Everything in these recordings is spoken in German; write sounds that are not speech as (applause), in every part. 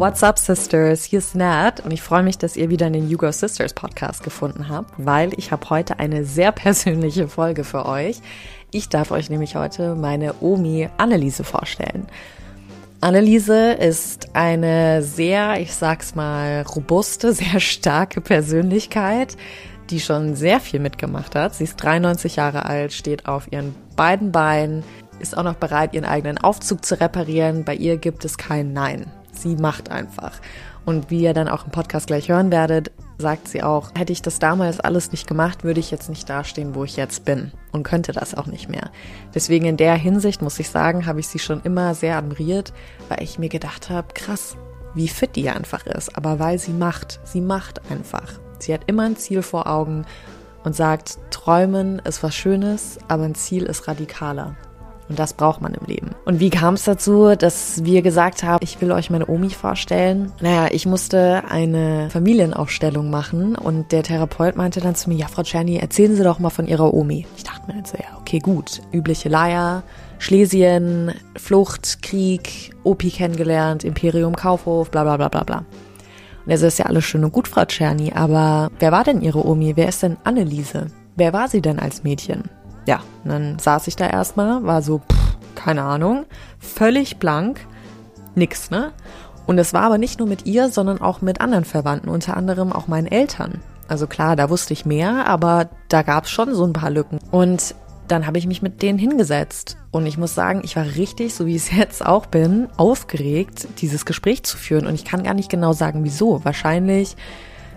What's up, Sisters? Hier ist Nat und ich freue mich, dass ihr wieder den You Go Sisters Podcast gefunden habt, weil ich habe heute eine sehr (laughs) persönliche Folge für euch. Ich darf euch nämlich heute meine Omi Anneliese vorstellen. Anneliese ist eine sehr, ich sag's mal, robuste, (laughs) sehr starke Persönlichkeit, die schon sehr viel mitgemacht hat. Sie ist 93 Jahre alt, steht auf ihren beiden Beinen, ist auch noch bereit, ihren eigenen Aufzug zu reparieren. Bei ihr gibt es kein Nein. Sie macht einfach. Und wie ihr dann auch im Podcast gleich hören werdet, sagt sie auch, hätte ich das damals alles nicht gemacht, würde ich jetzt nicht dastehen, wo ich jetzt bin und könnte das auch nicht mehr. Deswegen in der Hinsicht muss ich sagen, habe ich sie schon immer sehr admiriert, weil ich mir gedacht habe, krass, wie fit die einfach ist, aber weil sie macht, sie macht einfach. Sie hat immer ein Ziel vor Augen und sagt, träumen ist was Schönes, aber ein Ziel ist radikaler. Und das braucht man im Leben. Und wie kam es dazu, dass wir gesagt haben, ich will euch meine Omi vorstellen? Naja, ich musste eine Familienaufstellung machen und der Therapeut meinte dann zu mir, ja, Frau Czerny, erzählen Sie doch mal von Ihrer Omi. Ich dachte mir jetzt, ja, okay, gut. Übliche Leier, Schlesien, Flucht, Krieg, Opi kennengelernt, Imperium Kaufhof, bla bla bla bla bla. Und er so, ist ja alles schön und gut, Frau Czerny, aber wer war denn Ihre Omi? Wer ist denn Anneliese? Wer war sie denn als Mädchen? Ja, dann saß ich da erstmal, war so, pff, keine Ahnung, völlig blank, nix, ne? Und es war aber nicht nur mit ihr, sondern auch mit anderen Verwandten, unter anderem auch meinen Eltern. Also klar, da wusste ich mehr, aber da gab es schon so ein paar Lücken. Und dann habe ich mich mit denen hingesetzt. Und ich muss sagen, ich war richtig, so wie ich es (laughs) jetzt auch bin, aufgeregt, dieses Gespräch zu führen. Und ich kann gar nicht genau sagen, wieso. Wahrscheinlich,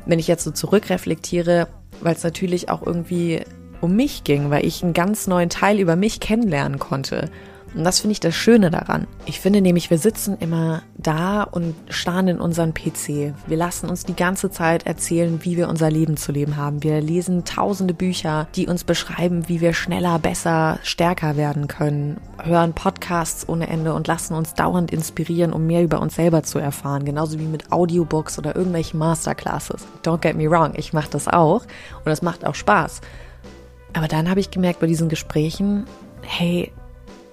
wenn ich jetzt so zurückreflektiere, weil es natürlich auch irgendwie um mich ging, weil ich einen ganz neuen Teil über mich kennenlernen konnte. Und das finde ich das Schöne daran. Ich finde nämlich, wir sitzen immer da und starren in unseren PC. Wir lassen uns die ganze Zeit erzählen, wie wir unser Leben zu leben haben. Wir lesen tausende Bücher, die uns beschreiben, wie wir schneller, besser, stärker werden können. Hören Podcasts ohne Ende und lassen uns dauernd inspirieren, um mehr über uns selber zu erfahren. Genauso wie mit Audiobooks oder irgendwelchen Masterclasses. Don't get me wrong, ich mache das auch und es macht auch Spaß. Aber dann habe ich gemerkt bei diesen Gesprächen, hey,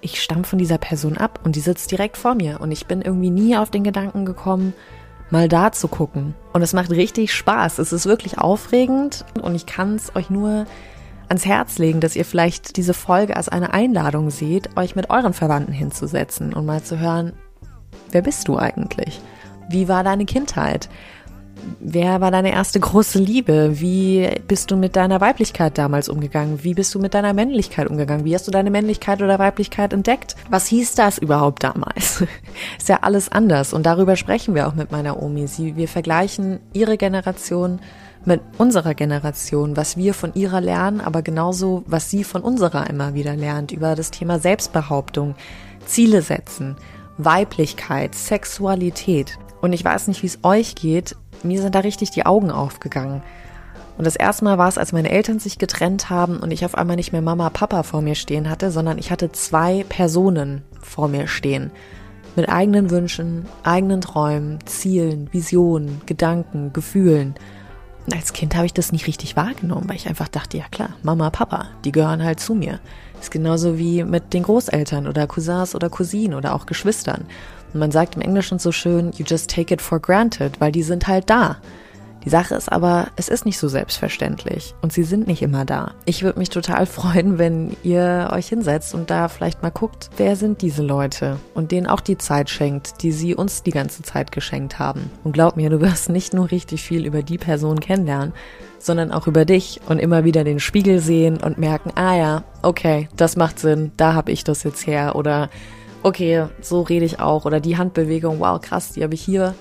ich stamme von dieser Person ab und die sitzt direkt vor mir und ich bin irgendwie nie auf den Gedanken gekommen, mal da zu gucken. Und es macht richtig Spaß. Es ist wirklich aufregend und ich kann es euch nur ans Herz legen, dass ihr vielleicht diese Folge als eine Einladung seht, euch mit euren Verwandten hinzusetzen und mal zu hören, wer bist du eigentlich? Wie war deine Kindheit? Wer war deine erste große Liebe? Wie bist du mit deiner Weiblichkeit damals umgegangen? Wie bist du mit deiner Männlichkeit umgegangen? Wie hast du deine Männlichkeit oder Weiblichkeit entdeckt? Was hieß das überhaupt damals? (laughs) Ist ja alles anders und darüber sprechen wir auch mit meiner Omi. Sie, wir vergleichen ihre Generation mit unserer Generation, was wir von ihrer lernen, aber genauso, was sie von unserer immer wieder lernt über das Thema Selbstbehauptung, Ziele setzen, Weiblichkeit, Sexualität. Und ich weiß nicht, wie es euch geht mir sind da richtig die Augen aufgegangen. Und das erste Mal war es, als meine Eltern sich getrennt haben und ich auf einmal nicht mehr Mama, Papa vor mir stehen hatte, sondern ich hatte zwei Personen vor mir stehen. Mit eigenen Wünschen, eigenen Träumen, Zielen, Visionen, Gedanken, Gefühlen. Und als Kind habe ich das nicht richtig wahrgenommen, weil ich einfach dachte, ja klar, Mama, Papa, die gehören halt zu mir. Ist genauso wie mit den Großeltern oder Cousins oder Cousinen oder auch Geschwistern. Man sagt im Englischen so schön, you just take it for granted, weil die sind halt da. Die Sache ist aber, es ist nicht so selbstverständlich und sie sind nicht immer da. Ich würde mich total (laughs) freuen, wenn ihr euch hinsetzt und da vielleicht mal guckt, wer sind diese Leute und denen auch die Zeit schenkt, die sie uns die ganze Zeit geschenkt haben. Und glaub mir, du wirst nicht nur richtig viel über die Person kennenlernen, sondern auch über dich und immer wieder den Spiegel sehen und merken, ah ja, okay, das macht Sinn, da habe ich das jetzt her oder okay, so rede ich auch. Oder die Handbewegung, wow, krass, die habe ich hier.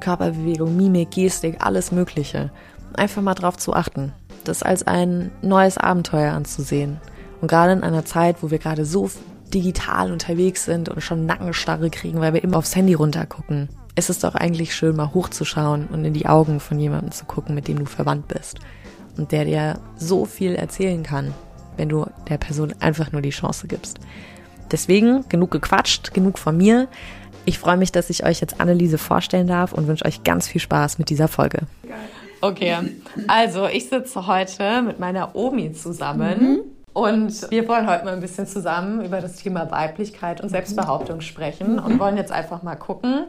Körperbewegung, Mimik, Gestik, alles Mögliche. Einfach mal drauf zu achten. Das als ein neues Abenteuer anzusehen. Und gerade in einer Zeit, wo wir gerade so digital unterwegs sind und schon Nackenstarre kriegen, weil wir immer aufs Handy runtergucken, ist es doch eigentlich schön, mal hochzuschauen und in die Augen von jemandem zu gucken, mit dem du verwandt bist. Und der dir so viel erzählen kann, wenn du der Person einfach nur die Chance gibst. Deswegen genug gequatscht, genug von mir. Ich freue mich, dass ich euch jetzt Anneliese vorstellen darf und wünsche euch ganz viel Spaß mit dieser Folge. Okay, also ich sitze heute mit meiner Omi zusammen. Mhm. Und wir wollen heute mal ein bisschen zusammen über das Thema Weiblichkeit und Selbstbehauptung sprechen mhm. und wollen jetzt einfach mal gucken,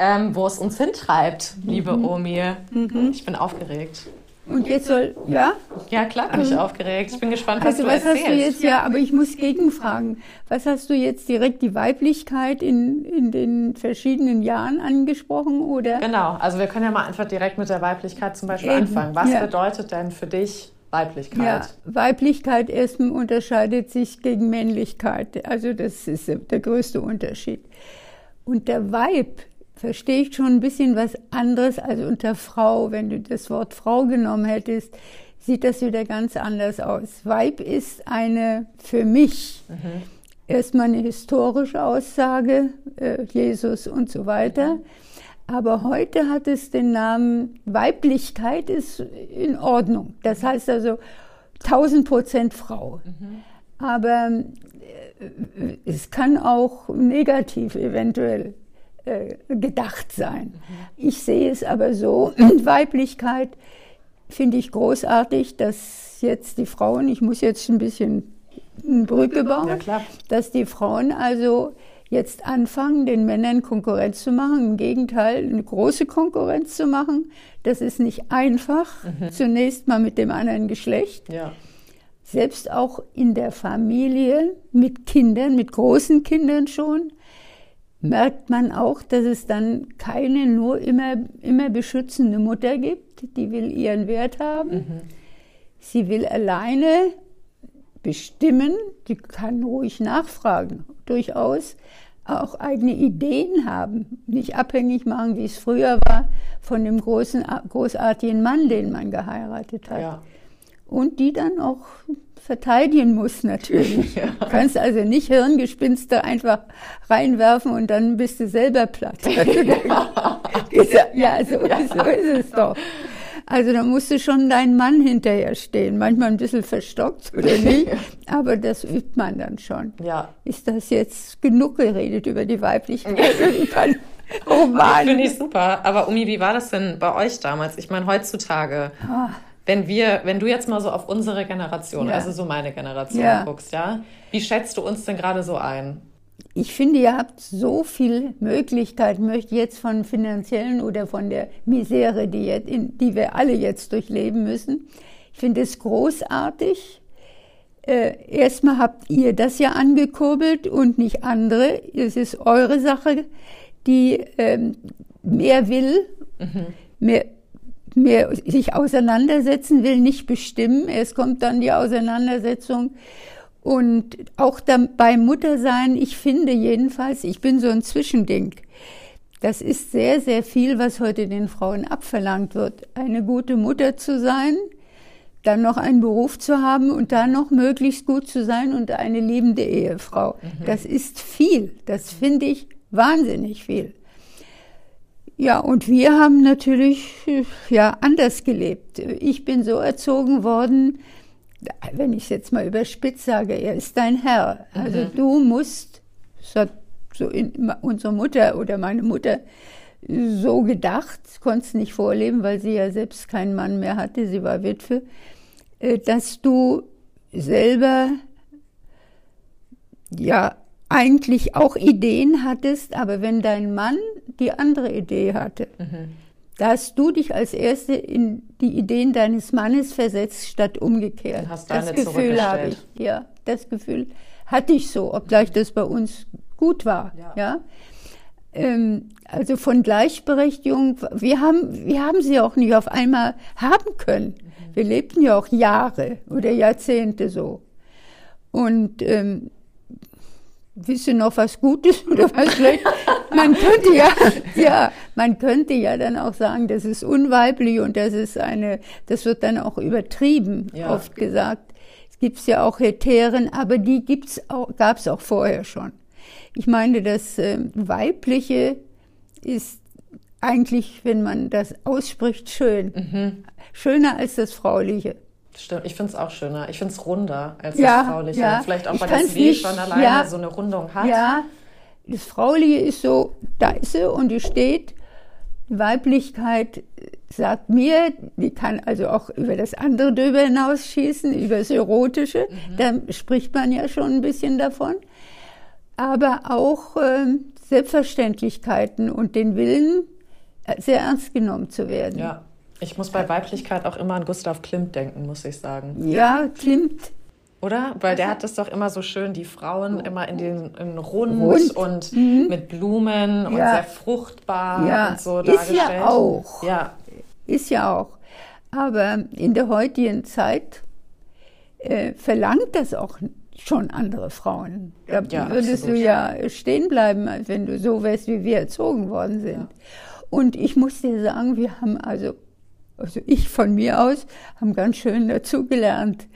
ähm, wo es uns hintreibt, liebe mhm. Omi. Mhm. Ich bin aufgeregt. Und jetzt soll, ja? Ja, klar bin ich ähm, aufgeregt. Ich bin gespannt, was also, du was erzählst. hast du jetzt, ja, aber ich muss gegenfragen. Was hast du jetzt direkt die Weiblichkeit in, in den verschiedenen Jahren angesprochen, oder? Genau, also wir können ja mal einfach direkt mit der Weiblichkeit zum Beispiel Eben. anfangen. Was ja. bedeutet denn für dich Weiblichkeit? Ja, Weiblichkeit erstmal unterscheidet sich gegen Männlichkeit. Also das ist der größte Unterschied. Und der Weib verstehe ich schon ein bisschen was anderes als unter Frau. Wenn du das Wort Frau genommen hättest, sieht das wieder ganz anders aus. Weib ist eine für mich mhm. erstmal eine historische Aussage, äh, Jesus und so weiter. Aber heute hat es den Namen Weiblichkeit ist in Ordnung. Das heißt also 1000 Prozent Frau. Mhm. Aber äh, es kann auch negativ eventuell gedacht sein. Ich sehe es aber so, Weiblichkeit finde ich großartig, dass jetzt die Frauen, ich muss jetzt ein bisschen eine Brücke bauen, ja, dass die Frauen also jetzt anfangen, den Männern Konkurrenz zu machen. Im Gegenteil, eine große Konkurrenz zu machen. Das ist nicht einfach. Mhm. Zunächst mal mit dem anderen Geschlecht. Ja. Selbst auch in der Familie mit Kindern, mit großen Kindern schon merkt man auch, dass es dann keine nur immer, immer beschützende Mutter gibt, die will ihren Wert haben. Mhm. Sie will alleine bestimmen, die kann ruhig nachfragen, durchaus auch eigene Ideen haben, nicht abhängig machen, wie es früher war, von dem großen, großartigen Mann, den man geheiratet hat. Ja. Und die dann auch verteidigen muss natürlich. (laughs) Ja. Du kannst also nicht Hirngespinste einfach reinwerfen und dann bist du selber platt. (laughs) ja, so, so ist es doch. Also da musst du schon deinen Mann hinterher stehen. Manchmal ein bisschen verstockt oder (laughs) nicht, aber das übt man dann schon. Ja. Ist das jetzt genug geredet über die Weiblichkeit? oh Mann. Finde ich super. Aber Umi, wie war das denn bei euch damals? Ich meine, heutzutage. Ah wenn wir, wenn du jetzt mal so auf unsere Generation, ja. also so meine Generation ja. guckst, ja, wie schätzt du uns denn gerade so ein? Ich finde, ihr habt so viele Möglichkeiten, möchte jetzt von finanziellen oder von der Misere, die, jetzt, in, die wir alle jetzt durchleben müssen. Ich finde es großartig. Äh, erstmal habt ihr das ja angekurbelt und nicht andere. Es ist eure Sache, die ähm, mehr will, mhm. mehr, mehr sich auseinandersetzen will, nicht bestimmen. Es kommt dann die Auseinandersetzung. Und auch beim Muttersein, ich finde jedenfalls, ich bin so ein Zwischending. Das ist sehr, sehr viel, was heute den Frauen abverlangt wird. Eine gute Mutter zu sein, dann noch einen Beruf zu haben und dann noch möglichst gut zu sein und eine liebende Ehefrau. Mhm. Das ist viel. Das finde ich wahnsinnig viel. Ja, und wir haben natürlich ja anders gelebt. Ich bin so erzogen worden, wenn ich es jetzt mal überspitzt sage, er ist dein Herr. Also mhm. du musst, das hat so in, unsere Mutter oder meine Mutter so gedacht, konnte es nicht vorleben, weil sie ja selbst keinen Mann mehr hatte, sie war Witwe, äh, dass du selber ja eigentlich auch Ideen hattest, aber wenn dein Mann die andere Idee hatte, mhm. da hast du dich als Erste in die Ideen deines Mannes versetzt, statt umgekehrt. Das Gefühl habe ich. Ja, das Gefühl hatte ich so, obgleich das bei uns gut war. Ja. ja? Ähm, also von Gleichberechtigung, wir haben, wir haben sie auch nicht auf einmal haben können. Mhm. Wir lebten ja auch Jahre oder Jahrzehnte so. Und ähm, wisst ihr noch was Gutes oder was schlecht? Man könnte ja, ja, man könnte ja dann auch sagen, das ist unweiblich und das ist eine, das wird dann auch übertrieben, ja. oft gesagt. Es gibt ja auch Heteren, aber die gibt's auch, gab's auch vorher schon. Ich meine, das äh, Weibliche ist eigentlich, wenn man das ausspricht, schön. Mhm. Schöner als das Frauliche. Stimmt, ich finde es auch schöner. Ich finde es runder als ja, das Frauliche. Ja. Vielleicht auch, weil das W schon alleine ja, so eine Rundung hat. Ja, das Frauliche ist so, da ist sie und die steht. Weiblichkeit sagt mir, die kann also auch über das andere drüber hinausschießen, über das Erotische. Mhm. Da spricht man ja schon ein bisschen davon. Aber auch äh, Selbstverständlichkeiten und den Willen, äh, sehr ernst genommen zu werden. Ja, ich muss bei Weiblichkeit auch immer an Gustav Klimt denken, muss ich sagen. Ja, Klimt. Oder? Weil der hat das doch immer so schön, die Frauen immer in den in Rund, Rund. und mhm. mit Blumen und sehr fruchtbar ja. und so dargestellt. Ist ja auch. Ja. Ist ja auch. Aber in der heutigen Zeit äh, verlangt das auch schon andere Frauen. Da ja, würdest absolut. du ja stehen bleiben, als wenn du so wärst, wie wir erzogen worden sind. Ja. Und ich muss dir sagen, wir haben also, also ich von mir aus, haben ganz schön dazugelernt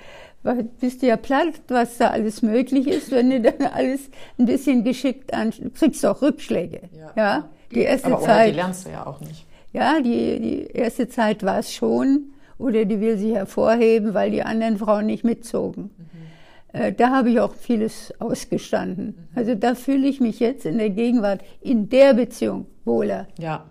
weil bist du ja platt, was da alles möglich ist, wenn du dann alles ein bisschen geschickt an, kriegst auch Rückschläge. Ja. ja? Die erste Aber Zeit. Die lernst du ja auch nicht. Ja, die, die erste Zeit war es schon. Oder die will sich hervorheben, weil die anderen Frauen nicht mitzogen. Mhm. Äh, da habe ich auch vieles ausgestanden. Mhm. Also da fühle ich mich jetzt in der Gegenwart in der Beziehung wohler. Ja.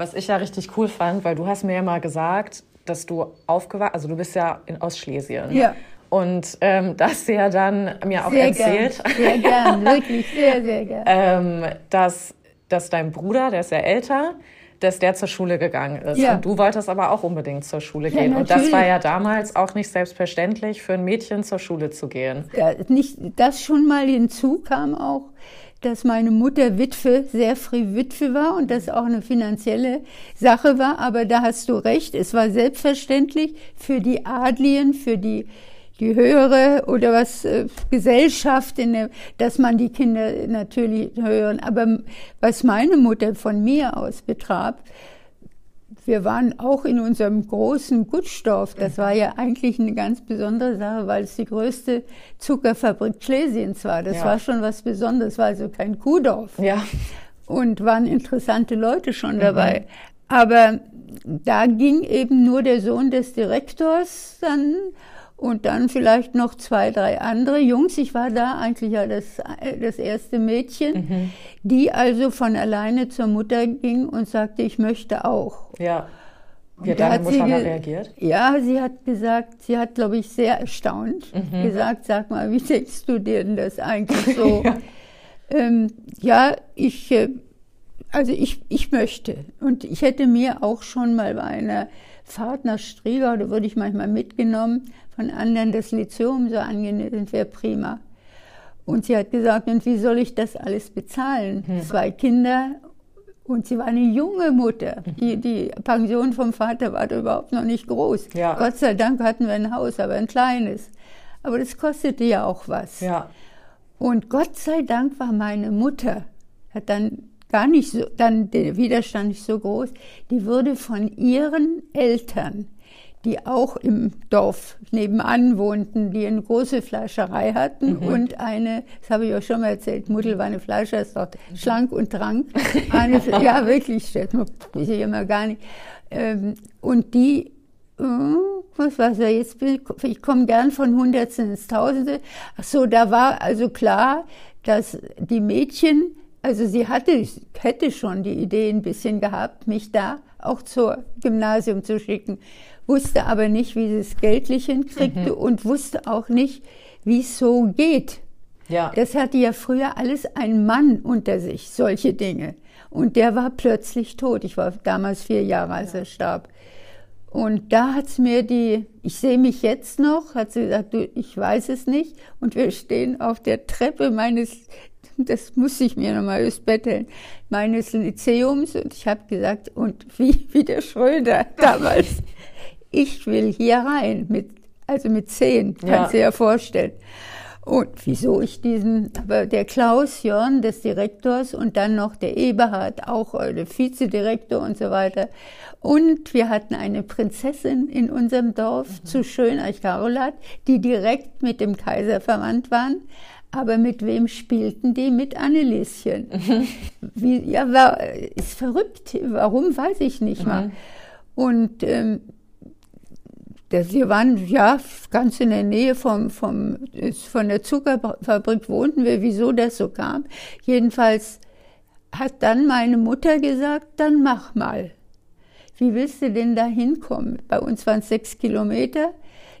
Was ich ja richtig cool fand, weil du hast mir ja mal gesagt, dass du aufgewachsen, also du bist ja in Ostschlesien. Ja. Und ähm, (laughs) das ja dann mir auch sehr erzählt. Gern, sehr gern, wirklich sehr, sehr gern. (laughs) ähm, dass, dass dein Bruder, der ist ja älter, dass der zur Schule gegangen ist. Ja. Und du wolltest aber auch unbedingt zur Schule gehen. Ja, und das war ja damals auch nicht selbstverständlich, für ein Mädchen zur Schule zu gehen. Ja, nicht, das schon mal hinzu kam auch, dass meine Mutter Witwe, sehr früh Witwe war und das auch eine finanzielle Sache war. Aber da hast du recht, es war selbstverständlich für die Adligen, für die die höhere oder was äh, Gesellschaft, in der, dass man die Kinder natürlich hören. Aber was meine Mutter von mir aus betraf, wir waren auch in unserem großen Gutstoff. Das war ja eigentlich eine ganz besondere Sache, weil es die größte Zuckerfabrik Schlesiens war. Das ja. war schon was Besonderes, war also kein Kuhdorf. Ja. Und waren interessante Leute schon dabei. Mhm. Aber da ging eben nur der Sohn des Direktors dann und dann vielleicht noch zwei, drei andere Jungs. Ich war da eigentlich ja das, das erste Mädchen, mhm. die also von alleine zur Mutter ging und sagte, ich möchte auch. Ja. Wie hat deine Mutter da reagiert? Ja, sie hat gesagt, sie hat, glaube ich, sehr erstaunt mhm. gesagt, sag mal, wie denkst du dir denn das eigentlich so? (laughs) ja. Ähm, ja, ich, äh, also ich, ich möchte. Und ich hätte mir auch schon mal bei einer Fahrt nach Striegau, da wurde ich manchmal mitgenommen, von anderen das Lyzeum so angenehm, wäre prima. Und sie hat gesagt, und wie soll ich das alles bezahlen? Hm. Zwei Kinder und sie war eine junge Mutter. Die, die Pension vom Vater war da überhaupt noch nicht groß. Ja. Gott sei Dank hatten wir ein Haus, aber ein kleines. Aber das kostete ja auch was. Ja. Und Gott sei Dank war meine Mutter, hat dann gar nicht so, dann der Widerstand nicht so groß, die wurde von ihren Eltern die auch im Dorf nebenan wohnten, die eine große Fleischerei hatten mhm. und eine, das habe ich euch schon mal erzählt, Mutter war eine Fleischer, ist dort schlank und trank. (laughs) Eine, ja, wirklich, stellt man, ich sehe immer gar nicht. Ähm, und die, äh, was weiß ich jetzt, ich komme gern von Hundertsten ins Tausende. Ach so, da war also klar, dass die Mädchen, also sie hatte, hätte schon die Idee ein bisschen gehabt, mich da auch zur Gymnasium zu schicken wusste aber nicht, wie sie es geldlich hinkriegte mhm. und wusste auch nicht, wie es so geht. Ja. Das hatte ja früher alles ein Mann unter sich, solche Dinge. Und der war plötzlich tot. Ich war damals vier Jahre, als ja. er starb. Und da hat's mir die, ich sehe mich jetzt noch, hat sie gesagt, du, ich weiß es nicht. Und wir stehen auf der Treppe meines, das muss ich mir nochmal ausbetteln, meines Lyzeums. Und ich habe gesagt, und wie, wie der Schröder (laughs) damals ich will hier rein, mit, also mit zehn, kannst du dir ja vorstellen. Und wieso ich diesen, aber der Klaus Jörn des Direktors und dann noch der Eberhard, auch äh, der Vizedirektor und so weiter. Und wir hatten eine Prinzessin in unserem Dorf mhm. zu Schöneich-Carolat, die direkt mit dem Kaiser verwandt waren. Aber mit wem spielten die? Mit Annelieschen. Mhm. (laughs) Wie, ja, war, ist verrückt. Warum, weiß ich nicht mhm. mal. Und ähm, das, wir waren ja ganz in der Nähe vom, vom, von der Zuckerfabrik wohnten wir, wieso das so kam. Jedenfalls hat dann meine Mutter gesagt, dann mach mal. Wie willst du denn da hinkommen? Bei uns waren es sechs Kilometer.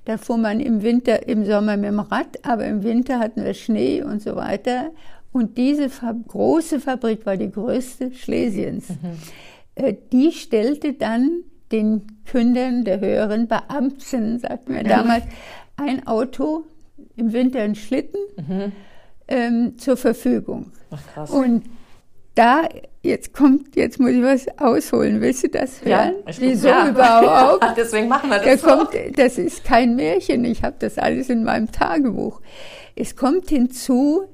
Da fuhr man im Winter, im Sommer mit dem Rad, aber im Winter hatten wir Schnee und so weiter. Und diese große Fabrik war die größte Schlesiens. Mhm. Die stellte dann den Kündern der höheren Beamten, sagten wir damals, ein Auto, im Winter ein Schlitten, mhm. ähm, zur Verfügung. Ach, krass. Und da, jetzt kommt, jetzt muss ich was ausholen. Willst du das hören? Ja, Wieso ja. (laughs) überhaupt? (laughs) Deswegen machen wir das da kommt, Das ist kein Märchen. Ich habe das alles in meinem Tagebuch. Es kommt hinzu,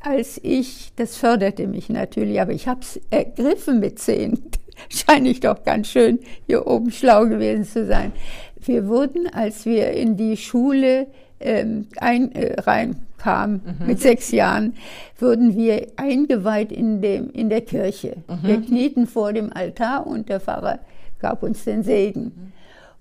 als ich, das förderte mich natürlich, aber ich habe es ergriffen mit zehn. (laughs) Scheine ich doch ganz schön hier oben schlau gewesen zu sein. Wir wurden, als wir in die Schule ähm, ein, äh, reinkamen, mhm. mit sechs Jahren, wurden wir eingeweiht in, dem, in der Kirche. Mhm. Wir knieten vor dem Altar und der Pfarrer gab uns den Segen.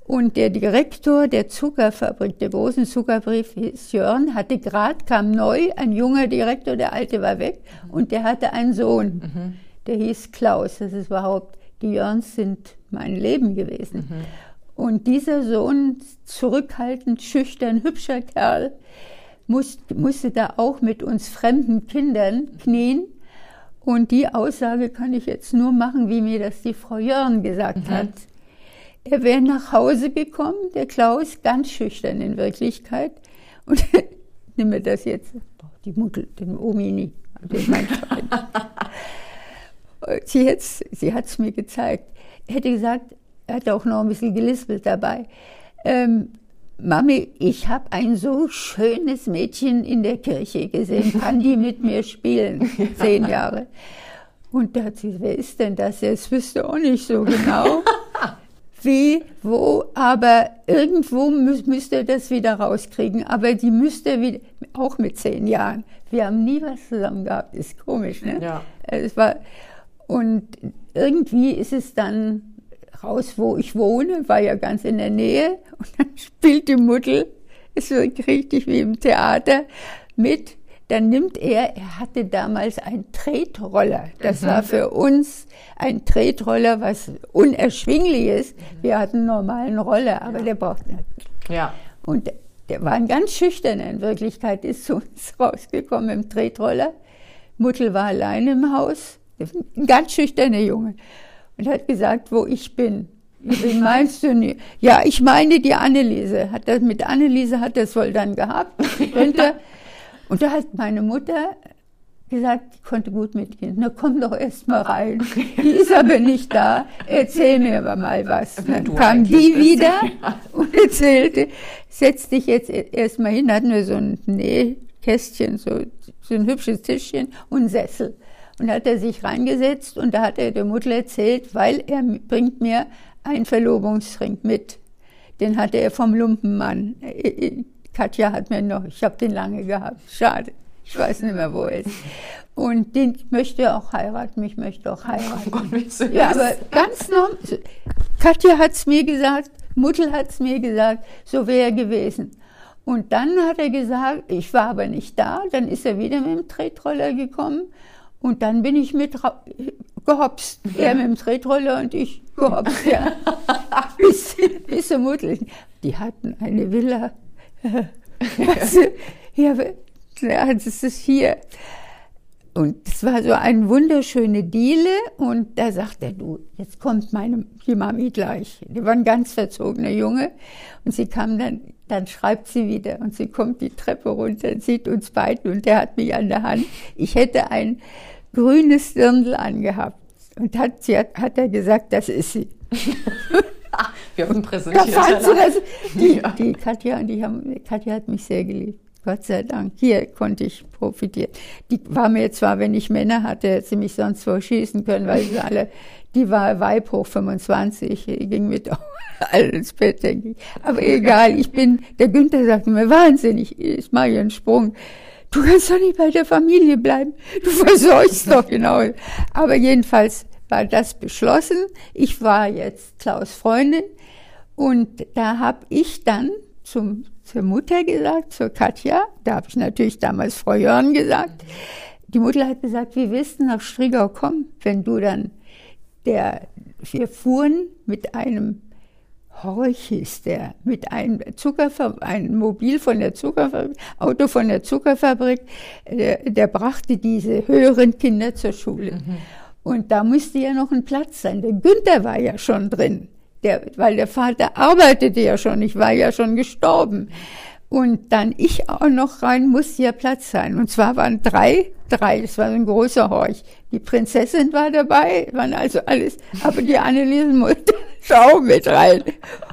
Und der Direktor der Zuckerfabrik, der großen Zuckerbrief hieß Jörn, hatte gerade, kam neu, ein junger Direktor, der alte war weg, mhm. und der hatte einen Sohn, mhm. der hieß Klaus. Das ist überhaupt, die Jörns sind mein Leben gewesen. Mhm. Und dieser Sohn, zurückhaltend, schüchtern, hübscher Kerl, muss, musste da auch mit uns fremden Kindern knien. Und die Aussage kann ich jetzt nur machen, wie mir das die Frau Jörn gesagt mhm. hat. Er wäre nach Hause gekommen, der Klaus, ganz schüchtern in Wirklichkeit. Und (laughs) nimm mir das jetzt, die Mutter, den Omini, den mein (laughs) Sie, sie hat es mir gezeigt. Hätte gesagt, er hat auch noch ein bisschen gelispelt dabei. Ähm, Mami, ich habe ein so schönes Mädchen in der Kirche gesehen. Kann die mit mir spielen? (laughs) Zehn Jahre. Und da hat sie, wer ist denn das? Das wüsste auch nicht so genau. (laughs) Wie, wo, aber irgendwo mü müsste er das wieder rauskriegen. Aber die müsste wieder, auch mit zehn Jahren. Wir haben nie was zusammen gehabt. Ist komisch, ne? Ja. Es war, und irgendwie ist es dann raus, wo ich wohne, war ja ganz in der Nähe. Und dann (laughs) spielt die Mutter, ist so richtig wie im Theater, mit. Dann nimmt er, er hatte damals einen Tretroller. Das mhm. war für uns ein Tretroller, was unerschwinglich ist. Wir hatten einen normalen Roller, aber ja. der braucht nicht. Ja. Und der war ein ganz schüchterner in Wirklichkeit, ist zu uns (laughs) rausgekommen im Tretroller. Mutter war allein im Haus, ein ganz schüchterner Junge und hat gesagt, wo ich bin. Wen meinst du nicht? Ja, ich meine die Anneliese. Hat das, mit Anneliese hat das wohl dann gehabt. Und da hat meine Mutter gesagt, die konnte gut mitgehen. Na komm doch erst mal rein. Die ist aber nicht da. Erzähl mir aber mal was. Dann kam die wieder (laughs) und erzählte, setz dich jetzt erst mal hin. Da hatten wir so ein Nähkästchen, so, so ein hübsches Tischchen und einen Sessel. Und da hat er sich reingesetzt und da hat er der Mutter erzählt, weil er bringt mir einen Verlobungsring mit. Den hatte er vom Lumpenmann. Äh, äh, Katja hat mir noch, ich habe den lange gehabt. Schade. Ich weiß nicht mehr, wo er ist. Und den möchte auch heiraten, mich möchte auch heiraten. Oh Gott, wie süß. Ja, aber ganz normal. Katja hat es mir gesagt, Mutter hat es mir gesagt, so wäre er gewesen. Und dann hat er gesagt, ich war aber nicht da, dann ist er wieder mit dem Tretroller gekommen und dann bin ich mit gehopst. Ja. Er mit dem Tretroller und ich gehopst, ja. bis, bis zur Mutter. Die hatten eine Villa. also, ja, das ist hier. Und es war so eine wunderschöne Diele und da sagt er, du, jetzt kommt meine, die Mami gleich. Die war ein ganz verzogener Junge und sie kam dann, dann schreibt sie wieder und sie kommt die Treppe runter und sieht uns beiden und der hat mich an der Hand. Ich hätte ein grünes Dirndl angehabt und hat, sie hat, er gesagt, das ist sie. (laughs) Wir haben präsentiert. Da fand sie das, die, die Katja die haben, Katja hat mich sehr geliebt. Gott sei Dank. Hier konnte ich profitieren. Die war mir zwar, wenn ich Männer hatte, hätte sie mich sonst wo schießen können, weil sie alle, die war Weib hoch 25, ging mit (laughs) allen ins Bett, denke ich. Aber egal, ich bin, der Günther sagte mir, wahnsinnig, ich mache hier einen Sprung. Du kannst doch nicht bei der Familie bleiben. Du verseuchst doch genau. Aber jedenfalls war das beschlossen. Ich war jetzt Klaus Freundin und da habe ich dann zum zur Mutter gesagt, zur Katja. Da habe ich natürlich damals Frau Jörn gesagt. Die Mutter hat gesagt, willst du nach Strigau kommen, wenn du dann der, wir fuhren mit einem Horch hieß der, mit einem Zuckerfabrik, ein Mobil von der Zuckerfabrik, Auto von der Zuckerfabrik, der, der brachte diese höheren Kinder zur Schule. Mhm. Und da musste ja noch ein Platz sein. Der Günther war ja schon drin, der, weil der Vater arbeitete ja schon, ich war ja schon gestorben. Und dann ich auch noch rein, musste ja Platz sein. Und zwar waren drei, drei, das war so ein großer Horch. Die Prinzessin war dabei, waren also alles, aber die Anneliese musste (laughs) auch mit rein.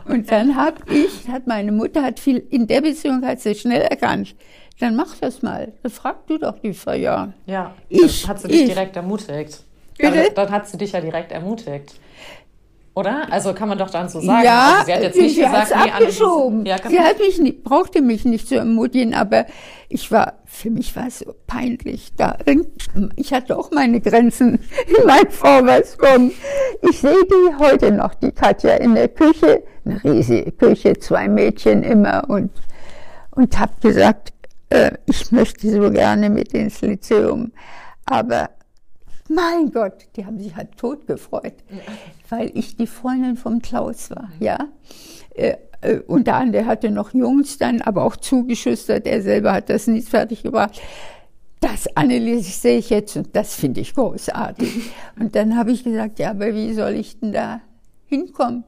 Und dann hab ich, hat meine Mutter, hat viel, in der Beziehung hat sie schnell erkannt. Dann mach das mal. Dann frag du doch die Frau Ja. Ja, ich, hat sie dich ich. direkt ermutigt. Bitte? Also, dann hat sie dich ja direkt ermutigt. Oder? Also kann man doch dann so sagen. Ja, also sie hat jetzt nicht sie gesagt, nee, abgeschoben. Ja, sie hat mich nicht, brauchte mich nicht zu ermutigen, aber ich war, für mich war es so peinlich. Da ich hatte auch meine Grenzen (laughs) in mein Vorwärtskommen. Ich sehe die heute noch, die Katja in der Küche, eine riesige Küche, zwei Mädchen immer und, und habe gesagt, äh, ich möchte so gerne mit ins Lyzeum. Aber mein Gott, die haben sich halt tot gefreut, weil ich die Freundin vom Klaus war, mhm. ja. Äh, äh, und der andere hatte noch Jungs dann, aber auch zugeschüstert. Er selber hat das nicht fertig gebracht. Das Anneliese sehe ich jetzt und das finde ich großartig. (laughs) Und dann habe ich gesagt, ja, aber wie soll ich denn da hinkommen?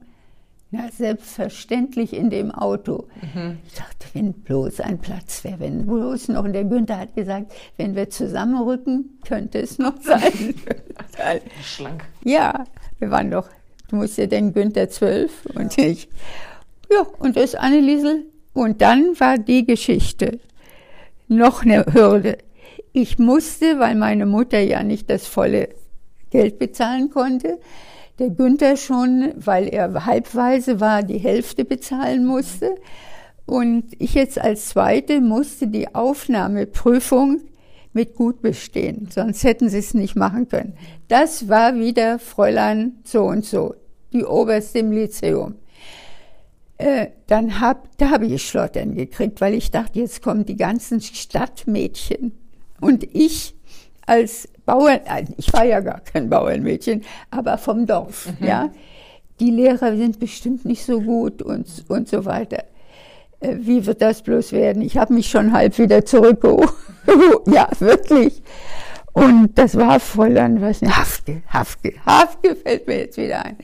Na, selbstverständlich in dem Auto. Mhm. Ich dachte, wenn bloß ein Platz wäre, wenn bloß noch. Und der Günther hat gesagt, wenn wir zusammenrücken, könnte es noch (laughs) sein. Schlank. Ja, wir waren doch, du musst ja den Günther zwölf und ja. ich. Ja, und das Anneliesel. Und dann war die Geschichte. Noch eine Hürde. Ich musste, weil meine Mutter ja nicht das volle Geld bezahlen konnte, der Günther schon, weil er halbweise war, die Hälfte bezahlen musste. Und ich jetzt als Zweite musste die Aufnahmeprüfung mit gut bestehen, sonst hätten sie es nicht machen können. Das war wieder Fräulein so und so, die Oberste im Lyzeum. Äh, dann hab, da habe ich Schlottern gekriegt, weil ich dachte, jetzt kommen die ganzen Stadtmädchen. Und ich als Bauern, äh, ich war ja gar kein Bauernmädchen, aber vom Dorf, mhm. ja. Die Lehrer sind bestimmt nicht so gut und, und so weiter. Äh, wie wird das bloß werden? Ich habe mich schon halb wieder zurückgeholt. (laughs) ja, wirklich. Und das war Fräulein, was nicht, Hafke, Hafke, Hafke fällt mir jetzt wieder ein.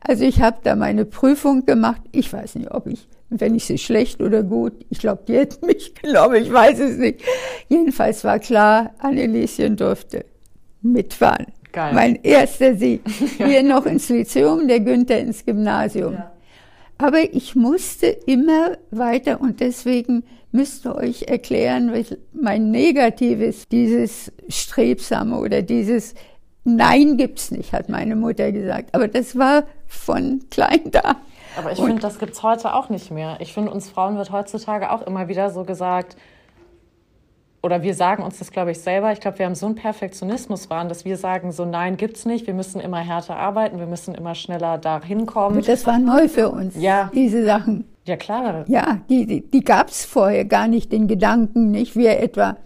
Also ich habe da meine Prüfung gemacht. Ich weiß nicht, ob ich wenn ich sie schlecht oder gut, ich glaube, die hätten mich (laughs) genommen, ich weiß es nicht. Jedenfalls war klar, Annelieschen durfte mitfahren. Geil. Mein erster Sieg. (laughs) ja. Hier noch ins Lyzeum, der Günther ins Gymnasium. Ja. Aber ich musste immer weiter und deswegen müsst ihr euch erklären, mein Negatives, dieses Strebsame oder dieses Nein gibt's nicht, hat meine Mutter gesagt. Aber das war von klein da. Aber ich finde, das gibt es heute auch nicht mehr. Ich finde, uns Frauen wird heutzutage auch immer wieder so gesagt, oder wir sagen uns das, glaube ich, selber. Ich glaube, wir haben so einen Perfektionismus waren, dass wir sagen, so nein, gibt's nicht. Wir müssen immer härter arbeiten, wir müssen immer schneller da hinkommen. Das war neu für uns, ja. diese Sachen. Ja, klar. Ja, die, die, die gab es vorher gar nicht, den Gedanken nicht, wir etwa.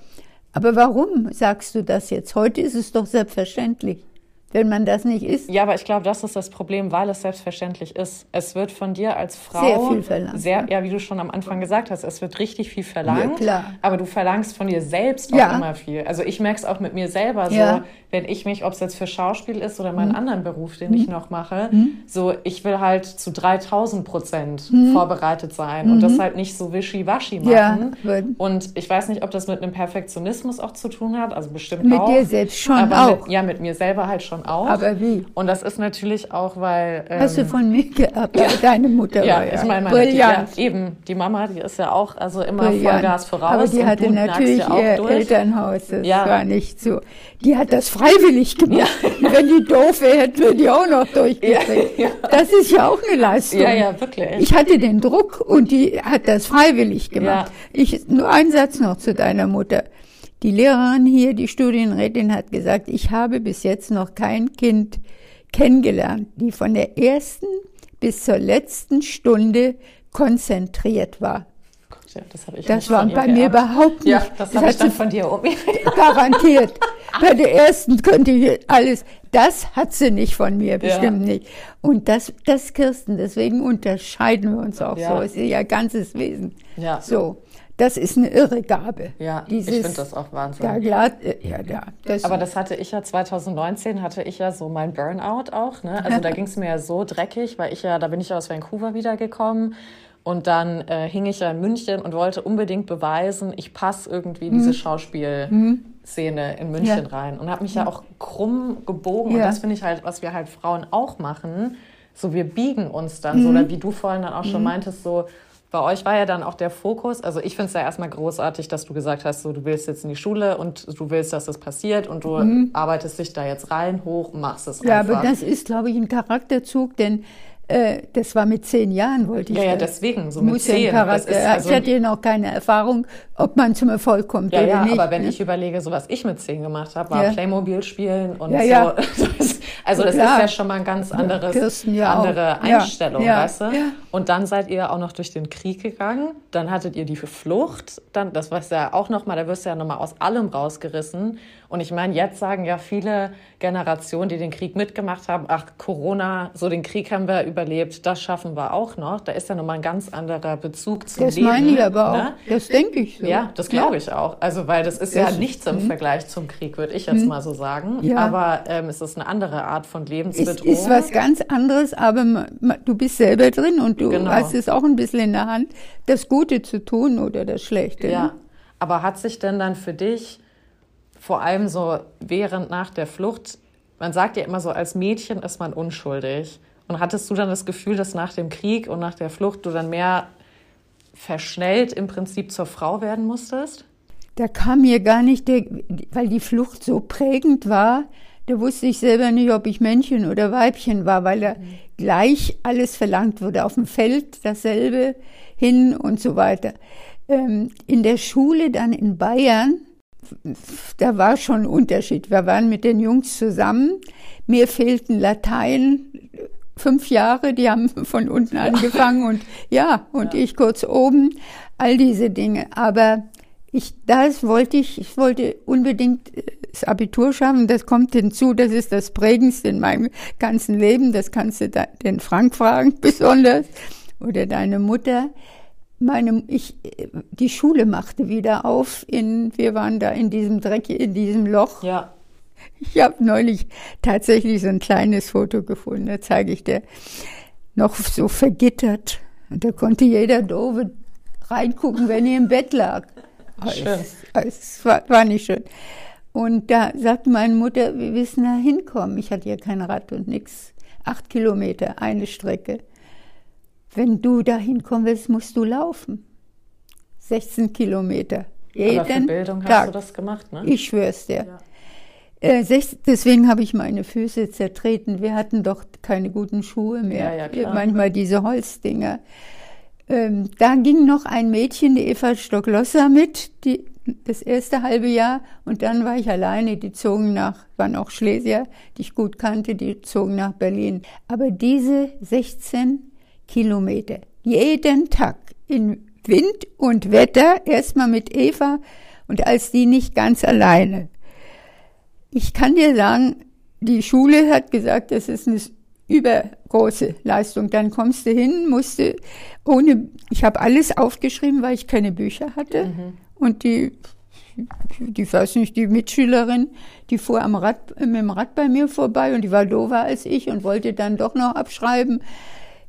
Aber warum sagst du das jetzt? Heute ist es doch selbstverständlich wenn man das nicht ist. Ja, aber ich glaube, das ist das Problem, weil es selbstverständlich ist. Es wird von dir als Frau sehr viel verlangt. Sehr, ja, wie du schon am Anfang gesagt hast, es wird richtig viel verlangt. Ja, klar. Aber du verlangst von dir selbst auch ja. immer viel. Also ich merke es auch mit mir selber so, ja. Wenn ich mich, ob es jetzt für Schauspiel ist oder meinen mhm. anderen Beruf, den mhm. ich noch mache, mhm. so ich will halt zu 3000 Prozent mhm. vorbereitet sein und das mhm. halt nicht so wischiwaschi machen. Ja. Und ich weiß nicht, ob das mit einem Perfektionismus auch zu tun hat, also bestimmt mit auch. Mit dir selbst schon aber auch. Mit, ja, mit mir selber halt schon auch. Aber wie? Und das ist natürlich auch, weil. Ähm, Hast du von mir gehabt? Ja. (laughs) Deine Mutter ja, war ja. Ich meine, meine, die, ja, eben, die Mama, die ist ja auch also immer Brilliant. Vollgas voraus. Aber die hatte natürlich ihr durch. Elternhaus, das ja. war nicht so. Die hat das freiwillig gemacht. Ja. Wenn die doof wäre, hätte wir die auch noch durchgekriegt. Ja, Das ist ja auch eine Leistung. Ja, ja, wirklich. Ich hatte den Druck und die hat das freiwillig gemacht. Ich, nur ein Satz noch zu deiner Mutter. Die Lehrerin hier, die Studienrätin, hat gesagt, ich habe bis jetzt noch kein Kind kennengelernt, die von der ersten bis zur letzten Stunde konzentriert war. Ja, das habe ich Das war bei mir überhaupt nicht. Ja, das, das habe ich dann von dir, Omi. (laughs) Garantiert. bei der ersten könnte ich alles. Das hat sie nicht von mir, bestimmt ja. nicht. Und das, das Kirsten, deswegen unterscheiden wir uns auch ja. so. Es ist ihr ganzes Wesen. Ja. So. Das ist eine irre Gabe. Ja, Dieses, ich finde das auch wahnsinnig. Ja, ja, ja, das Aber das hatte ich ja 2019, hatte ich ja so mein Burnout auch. Ne? Also da (laughs) ging es mir ja so dreckig, weil ich ja, da bin ich ja aus Vancouver wiedergekommen. Und dann äh, hing ich ja in München und wollte unbedingt beweisen, ich passe irgendwie in diese mhm. Schauspielszene in München ja. rein. Und habe mich ja auch krumm gebogen. Ja. Und das finde ich halt, was wir halt Frauen auch machen. So, wir biegen uns dann mhm. so, oder wie du vorhin dann auch schon mhm. meintest, so, bei euch war ja dann auch der Fokus, also ich finde es ja erstmal großartig, dass du gesagt hast, so du willst jetzt in die Schule und du willst, dass das passiert und du mhm. arbeitest dich da jetzt rein, hoch machst es ja, einfach. Ja, aber das ist, glaube ich, ein Charakterzug, denn äh, das war mit zehn Jahren, wollte ich. Ja, ja, deswegen, so mit zehn. Charakter, also, ich hatte ja noch keine Erfahrung, ob man zum Erfolg kommt ja, oder ja, nicht. aber wenn ne? ich überlege, so was ich mit zehn gemacht habe, war ja. Playmobil spielen und ja, ja. (laughs) so. Also das Klar. ist ja schon mal ein ganz anderes, Kirsten, ja andere auch. Einstellung, weißt du? Und dann seid ihr auch noch durch den Krieg gegangen. Dann hattet ihr die Flucht. Dann, das war ja auch noch mal, da wirst du ja noch mal aus allem rausgerissen. Und ich meine, jetzt sagen ja viele Generationen, die den Krieg mitgemacht haben, ach, Corona, so den Krieg haben wir überlebt, das schaffen wir auch noch. Da ist ja nochmal ein ganz anderer Bezug zum das Leben. Das meine ich aber auch. Ne? Das denke ich so. Ja, das glaube ich auch. Also, weil das ist das ja nichts im mhm. Vergleich zum Krieg, würde ich jetzt mhm. mal so sagen. Ja. Aber ähm, es ist eine andere Art von Lebensbedrohung. Es ist was ganz anderes, aber du bist selber drin und du genau. hast es auch ein bisschen in der Hand, das Gute zu tun oder das Schlechte. Ja. Ne? Aber hat sich denn dann für dich vor allem so während nach der Flucht, man sagt ja immer so, als Mädchen ist man unschuldig. Und hattest du dann das Gefühl, dass nach dem Krieg und nach der Flucht du dann mehr verschnellt im Prinzip zur Frau werden musstest? Da kam mir gar nicht, der, weil die Flucht so prägend war, da wusste ich selber nicht, ob ich Männchen oder Weibchen war, weil da gleich alles verlangt wurde. Auf dem Feld dasselbe hin und so weiter. Ähm, in der Schule dann in Bayern da war schon ein Unterschied. Wir waren mit den Jungs zusammen. Mir fehlten Latein fünf Jahre, die haben (laughs) von unten angefangen und ja, und ja. ich kurz oben, all diese Dinge. Aber ich, das wollte ich, ich wollte unbedingt das Abitur schaffen. Das kommt hinzu, das ist das Prägendste in meinem ganzen Leben. Das kannst du den Frank fragen, (laughs) besonders. Oder deine Mutter meine, ich, die Schule machte wieder auf. In, wir waren da in diesem Dreck, in diesem Loch. Ja. Ich habe neulich tatsächlich so ein kleines Foto gefunden. Da zeige ich dir noch so vergittert. Und da konnte jeder Dove reingucken, wenn ihr im Bett lag. Schön. Es, es war, war nicht schön. Und da sagte meine Mutter, wir wissen da hinkommen. Ich hatte ja kein Rad und nichts. Acht Kilometer, eine Strecke. Wenn du dahin kommen willst, musst du laufen. 16 Kilometer. Jeden Aber für Bildung Tag. hast du das gemacht, ne? Ich schwör's dir. Ja. Äh, deswegen habe ich meine Füße zertreten. Wir hatten doch keine guten Schuhe mehr. Ja, ja. Manchmal diese Holzdinger. Ähm, da ging noch ein Mädchen, die Eva Stocklosser, mit, die, das erste halbe Jahr. Und dann war ich alleine. Die zogen nach, waren auch Schlesier, die ich gut kannte, die zogen nach Berlin. Aber diese 16 Kilometer. Jeden Tag in Wind und Wetter, erstmal mit Eva und als die nicht ganz alleine. Ich kann dir sagen, die Schule hat gesagt, das ist eine übergroße Leistung. Dann kommst du hin, musste ohne, ich habe alles aufgeschrieben, weil ich keine Bücher hatte. Mhm. Und die, die weiß nicht, die Mitschülerin, die fuhr am Rad, mit dem Rad bei mir vorbei und die war doofer als ich und wollte dann doch noch abschreiben.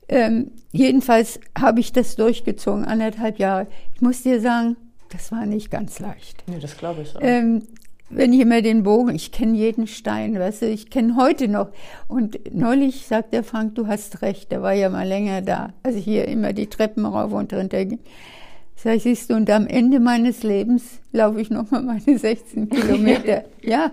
Ähm, jedenfalls habe ich das durchgezogen, anderthalb Jahre. Ich muss dir sagen, das war nicht ganz leicht. Nee, das glaube ich auch. Ähm, wenn ich immer den Bogen, ich kenne jeden Stein, weißt du, ich kenne heute noch. Und neulich sagt der Frank, du hast recht, der war ja mal länger da. Also hier immer die Treppen rauf und runter ging. Sag ich, siehst du, und am Ende meines Lebens laufe ich nochmal meine 16 (laughs) Kilometer. ja,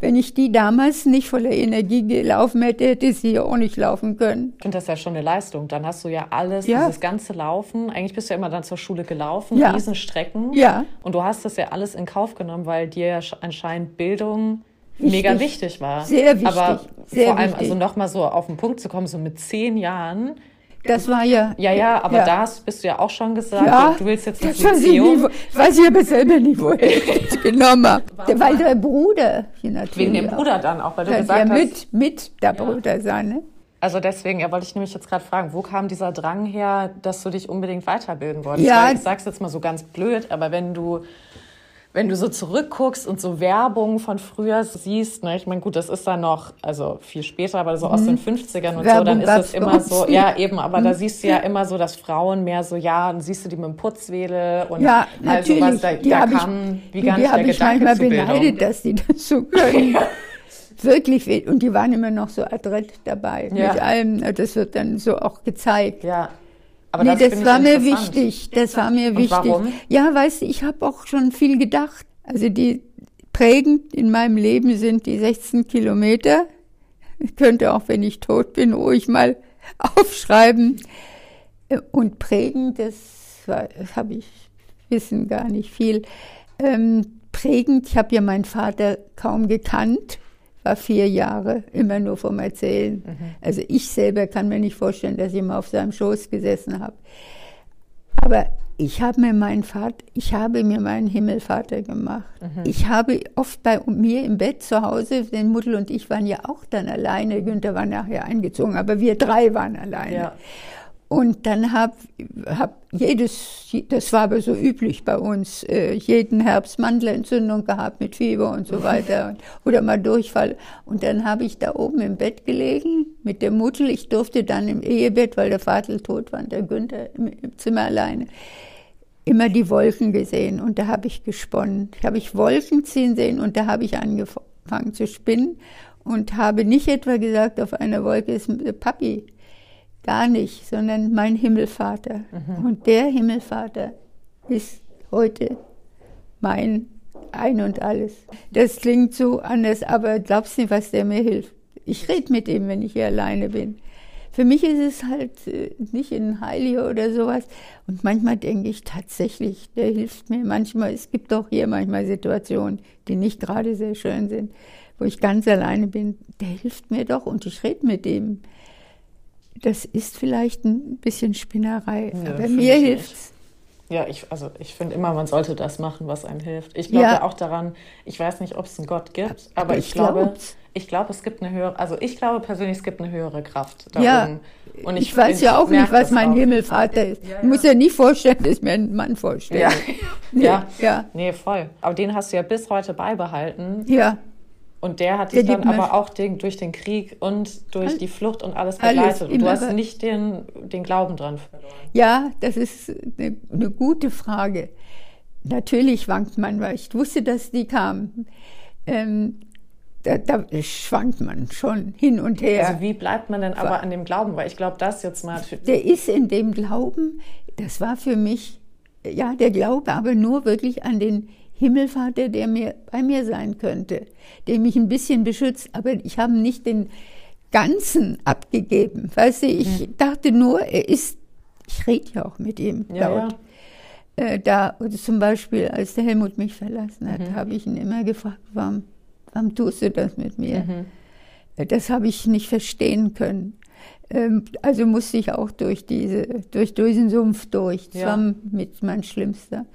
wenn ich die damals nicht voller Energie gelaufen hätte, hätte sie ja auch nicht laufen können. Ich finde das ja schon eine Leistung. Dann hast du ja alles, ja. dieses ganze Laufen. Eigentlich bist du ja immer dann zur Schule gelaufen, ja. Riesenstrecken. Ja. Und du hast das ja alles in Kauf genommen, weil dir ja anscheinend Bildung wichtig. mega wichtig war. Sehr wichtig. Aber Sehr vor allem, wichtig. also nochmal so auf den Punkt zu kommen, so mit zehn Jahren Das war ja. Ja, ja, aber ja. da hast, bist du ja auch schon gesagt, Ja, du willst jetzt das weiß ich, wo- weiß ich aber selber nicht, woher ich das genommen habe. Weil der Bruder hier natürlich. Wegen dem. Bruder dann auch, weil du gesagt ja, hast. mit, mit der Bruder sein, ne? Also deswegen, ja, wollte ich nämlich jetzt gerade fragen, wo kam dieser Drang her, dass du dich unbedingt weiterbilden wolltest? Ja. Weil ich sag's jetzt mal so ganz blöd, aber wenn du, wenn du so zurückguckst und so Werbung von früher siehst, ne, ich meine, gut, das ist dann noch, also viel später, aber so aus den 50ern und so, Mhm. Werbung dann ist bei immer so, ja eben, aber da siehst du ja immer so, dass Frauen mehr so, ja, dann siehst du die mit dem Putzwedel und Ja, natürlich. sowas, da, die da kam ich, wie gar nicht der ich Gedanke manchmal beneidet, dass die das so (laughs) können. Wirklich, we- und die waren immer noch so adrett dabei Ja. mit allem. Das wird dann so auch gezeigt. Ja, aber nee, das, das, war mir wichtig. Das war mir wichtig. warum? Ja, weißt du, ich habe auch schon viel gedacht. Also die prägend in meinem Leben sind die 16 Kilometer. Ich könnte auch, wenn ich tot bin, ruhig mal (laughs) aufschreiben. Und prägend, das, das habe ich wissen gar nicht viel. Ähm, prägend, ich habe ja meinen Vater kaum gekannt, war vier Jahre, immer nur vom Erzählen. Also ich selber kann mir nicht vorstellen, dass ich immer auf seinem Schoß gesessen habe. Aber ich habe mir meinen Vater, ich habe mir meinen Himmelvater gemacht. Ich habe oft bei mir im Bett zu Hause, denn Mutter und ich waren ja auch dann alleine. Günther war nachher eingezogen, aber wir drei waren alleine. Ja. Und dann hab, hab jedes, das war aber so üblich bei uns, äh, jeden Herbst Mandelentzündung gehabt mit Fieber und so weiter und, oder mal Durchfall. Und dann habe ich da oben im Bett gelegen mit der Mutter. Ich durfte dann im Ehebett, weil der Vater tot war und der Günther im, im Zimmer alleine, immer die Wolken gesehen. Und da habe ich gesponnen. Da habe ich Wolken ziehen sehen und da habe ich angefangen zu spinnen und habe nicht etwa gesagt, auf einer Wolke ist Papi. Gar nicht, sondern mein Himmelvater. Und der Himmelvater ist heute mein Ein und Alles. Das klingt so anders, aber glaubst nicht, was der mir hilft. Ich rede mit ihm, wenn ich hier alleine bin. Für mich ist es halt äh, nicht ein Heiliger oder sowas. Und manchmal denke ich tatsächlich, der hilft mir. Manchmal, es gibt auch hier manchmal Situationen, die nicht gerade sehr schön sind, wo ich ganz alleine bin. Der hilft mir doch und ich rede mit ihm. Das ist vielleicht ein bisschen Spinnerei, Nö, aber mir ich hilft's. Ja, ich, also ich finde immer, man sollte das machen, was einem hilft. Ich glaube Ja. ja. auch daran, ich weiß nicht, ob es einen Gott gibt, aber, aber ich, ich glaube, ich glaube, es gibt eine höhere, also ich glaube persönlich, es gibt eine höhere Kraft da Ja, oben. Und ich, weiß ja auch nicht, was mein auch. Himmelvater ist. Ich muss ja nicht vorstellen, dass ich mir einen Mann vorstelle. Ja. Nee, ja. ja. Nee, voll. Aber den hast du ja bis heute beibehalten. Ja, Und der hat Der dich dann gibt mir- aber auch den, durch den Krieg und durch die Flucht und alles begleitet. Und du hast nicht den, den Glauben dran verloren. ja, das ist eine, eine gute Frage. Natürlich wankt man, weil ich wusste, dass die kamen. Ähm, da, da schwankt man schon hin und her. Also wie bleibt man denn aber an dem Glauben? Weil ich glaube, das jetzt mal... Der ist in dem Glauben, das war für mich, ja, der Glaube, aber nur wirklich an den Himmelvater, der mir bei mir sein könnte, der mich ein bisschen beschützt, aber ich habe nicht den Ganzen abgegeben. Weißt du, ich dachte nur, er ist, ich rede ja auch mit ihm Ja, laut. Äh, da, oder zum Beispiel, als der Helmut mich verlassen hat, Mhm. habe ich ihn immer gefragt, warum, warum tust du das mit mir? Mhm. Äh, Das habe ich nicht verstehen können. Ähm, Also musste ich auch durch diese, durch diesen Sumpf durch. Das Ja. war mit mein Schlimmster.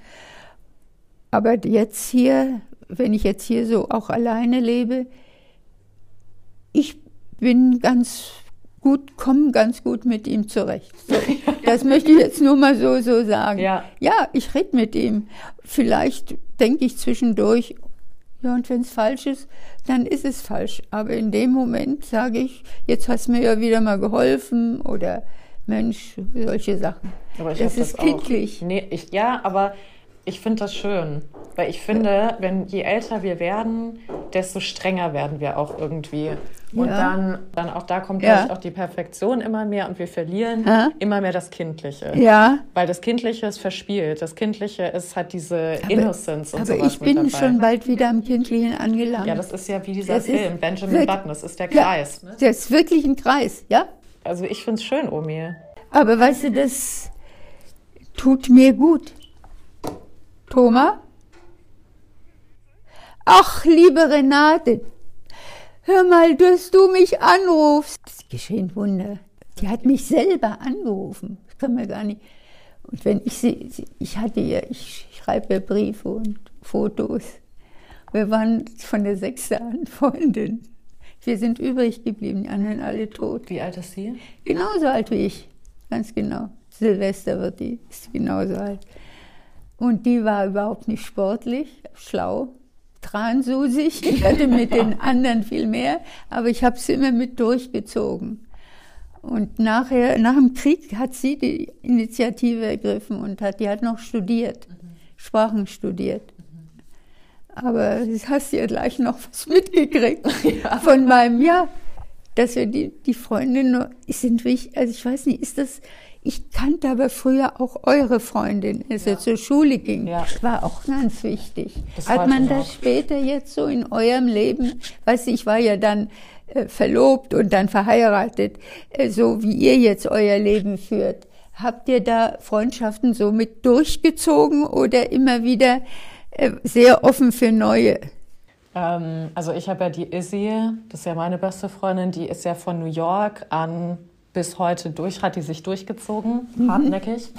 Aber jetzt hier, wenn ich jetzt hier so auch alleine lebe, ich bin ganz gut, komme ganz gut mit ihm zurecht. So, (laughs) das möchte ich jetzt nur mal so, so sagen. Ja. ja, ich rede mit ihm. Vielleicht denke ich zwischendurch, ja, und wenn es falsch ist, dann ist es falsch. Aber in dem Moment sage ich, jetzt hast du mir ja wieder mal geholfen oder Mensch, solche Sachen. Aber ich das ist auch. kindlich. Nee, ich, ja, aber ich finde das schön. Weil ich finde, wenn je älter wir werden, desto strenger werden wir auch irgendwie. Und Ja. dann, dann auch da kommt, Ja. auch die Perfektion immer mehr und wir verlieren Ja. immer mehr das Kindliche. Ja, Weil das Kindliche ist verspielt. Das Kindliche ist halt diese Innocence und aber sowas ich bin dabei. schon bald wieder am Kindlichen angelangt. Ja, das ist ja wie dieser Das Film, Benjamin Button, das ist der Ja, Kreis. Ne? Das ist wirklich ein Kreis, ja? Also ich finde es schön, Omi. Aber weißt du, das tut mir gut. Thomas? Ach, liebe Renate, hör mal, dass du mich anrufst. Es geschehen Wunder. Die hat mich selber angerufen. Das kann man gar nicht. Und wenn ich sie, ich hatte ja, ich schreibe ja Briefe und Fotos. Wir waren von der sechsten an Freundin. Wir sind übrig geblieben, die anderen alle tot. Wie alt ist sie? Genauso alt wie ich, ganz genau. Silvester wird die, ist genauso alt. Und die war überhaupt nicht sportlich, schlau, transusig. Ich hatte mit den (laughs) anderen viel mehr, aber ich habe sie immer mit durchgezogen. Und nachher, nach dem Krieg hat sie die Initiative ergriffen und hat, die hat noch studiert, mhm. Sprachen studiert. Aber das hast du ja gleich noch was mitgekriegt (laughs) ja. von meinem, ja, dass wir die, die Freundin, sind wichtig, also ich weiß nicht, ist das, ich kannte aber früher auch eure Freundin, als ja. er zur Schule ging. Ja. War auch ganz wichtig. Das Hat man das auch. später jetzt so in eurem Leben, weiß ich, ich war ja dann äh, verlobt und dann verheiratet, äh, so wie ihr jetzt euer Leben führt. Habt ihr da Freundschaften so mit durchgezogen oder immer wieder äh, sehr offen für neue. Ähm, also ich habe ja die Izzy, das ist ja meine beste Freundin, die ist ja von New York an bis heute durch, hat die sich durchgezogen, mhm. hartnäckig.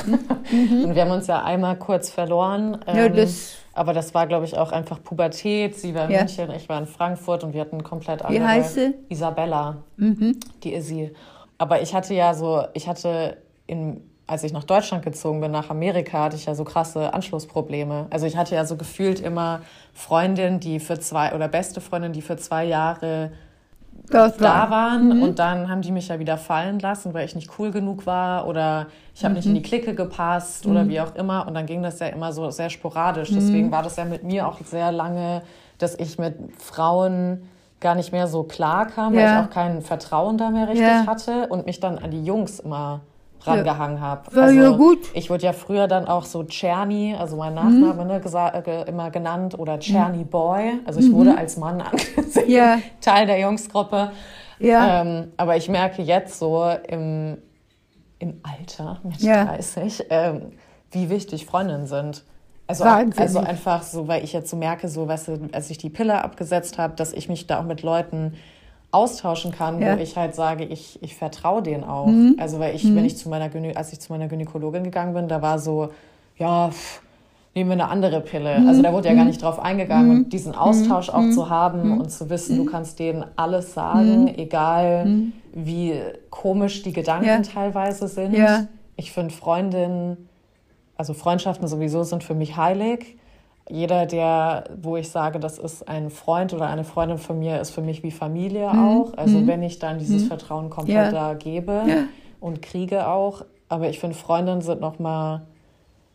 Mhm. (laughs) Und wir haben uns ja einmal kurz verloren. Ähm, ja, das aber das war, glaube ich, auch einfach Pubertät. Sie war in ja. München, ich war in Frankfurt und wir hatten komplett andere. Wie heißt sie? Isabella, mhm. die Izzy. Aber ich hatte ja so, ich hatte in als ich nach Deutschland gezogen bin, nach Amerika, hatte ich ja so krasse Anschlussprobleme. Also ich hatte ja so gefühlt immer Freundinnen, die für zwei oder beste Freundinnen, die für zwei Jahre Dort da waren mhm. und dann haben die mich ja wieder fallen lassen, weil ich nicht cool genug war oder ich habe mhm. nicht in die Clique gepasst mhm. oder wie auch immer und dann ging das ja immer so sehr sporadisch. Mhm. Deswegen war das ja mit mir auch sehr lange, dass ich mit Frauen gar nicht mehr so klar kam, ja. weil ich auch kein Vertrauen da mehr richtig ja. hatte und mich dann an die Jungs immer rangehangen ja. habe. War also, ja gut. Ich wurde ja früher dann auch so Czerny, also mein Nachname, mhm. ne, äh, immer genannt, oder Czerny mhm. Boy. Also ich mhm. wurde als Mann angesehen, ja. (laughs) Teil der Jungsgruppe. Ja. Ähm, aber ich merke jetzt so im, im Alter, mit ja. 30, ähm, wie wichtig Freundinnen sind. Also, also einfach so, weil ich jetzt so merke, so, weißt du, als ich die Pille abgesetzt habe, dass ich mich da auch mit Leuten austauschen kann, ja. wo ich halt sage, ich, ich vertraue denen auch. Mhm. Also weil ich, mhm. wenn ich zu meiner Gynä als ich zu meiner Gynäkologin gegangen bin, da war so, ja, pff, nehmen wir eine andere Pille. Mhm. Also da wurde ja gar mhm. nicht drauf eingegangen und mhm. diesen Austausch auch mhm. zu haben und zu wissen, du kannst denen alles sagen, egal wie komisch die Gedanken ja. teilweise sind. Ja. Ich finde Freundinnen, also Freundschaften sowieso sind für mich heilig jeder, der, wo ich sage, das ist ein Freund oder eine Freundin von mir, ist für mich wie Familie mhm. auch. Also mhm. wenn ich dann dieses mhm. Vertrauen komplett ja. da gebe ja. und kriege auch. Aber ich finde, Freundinnen sind nochmal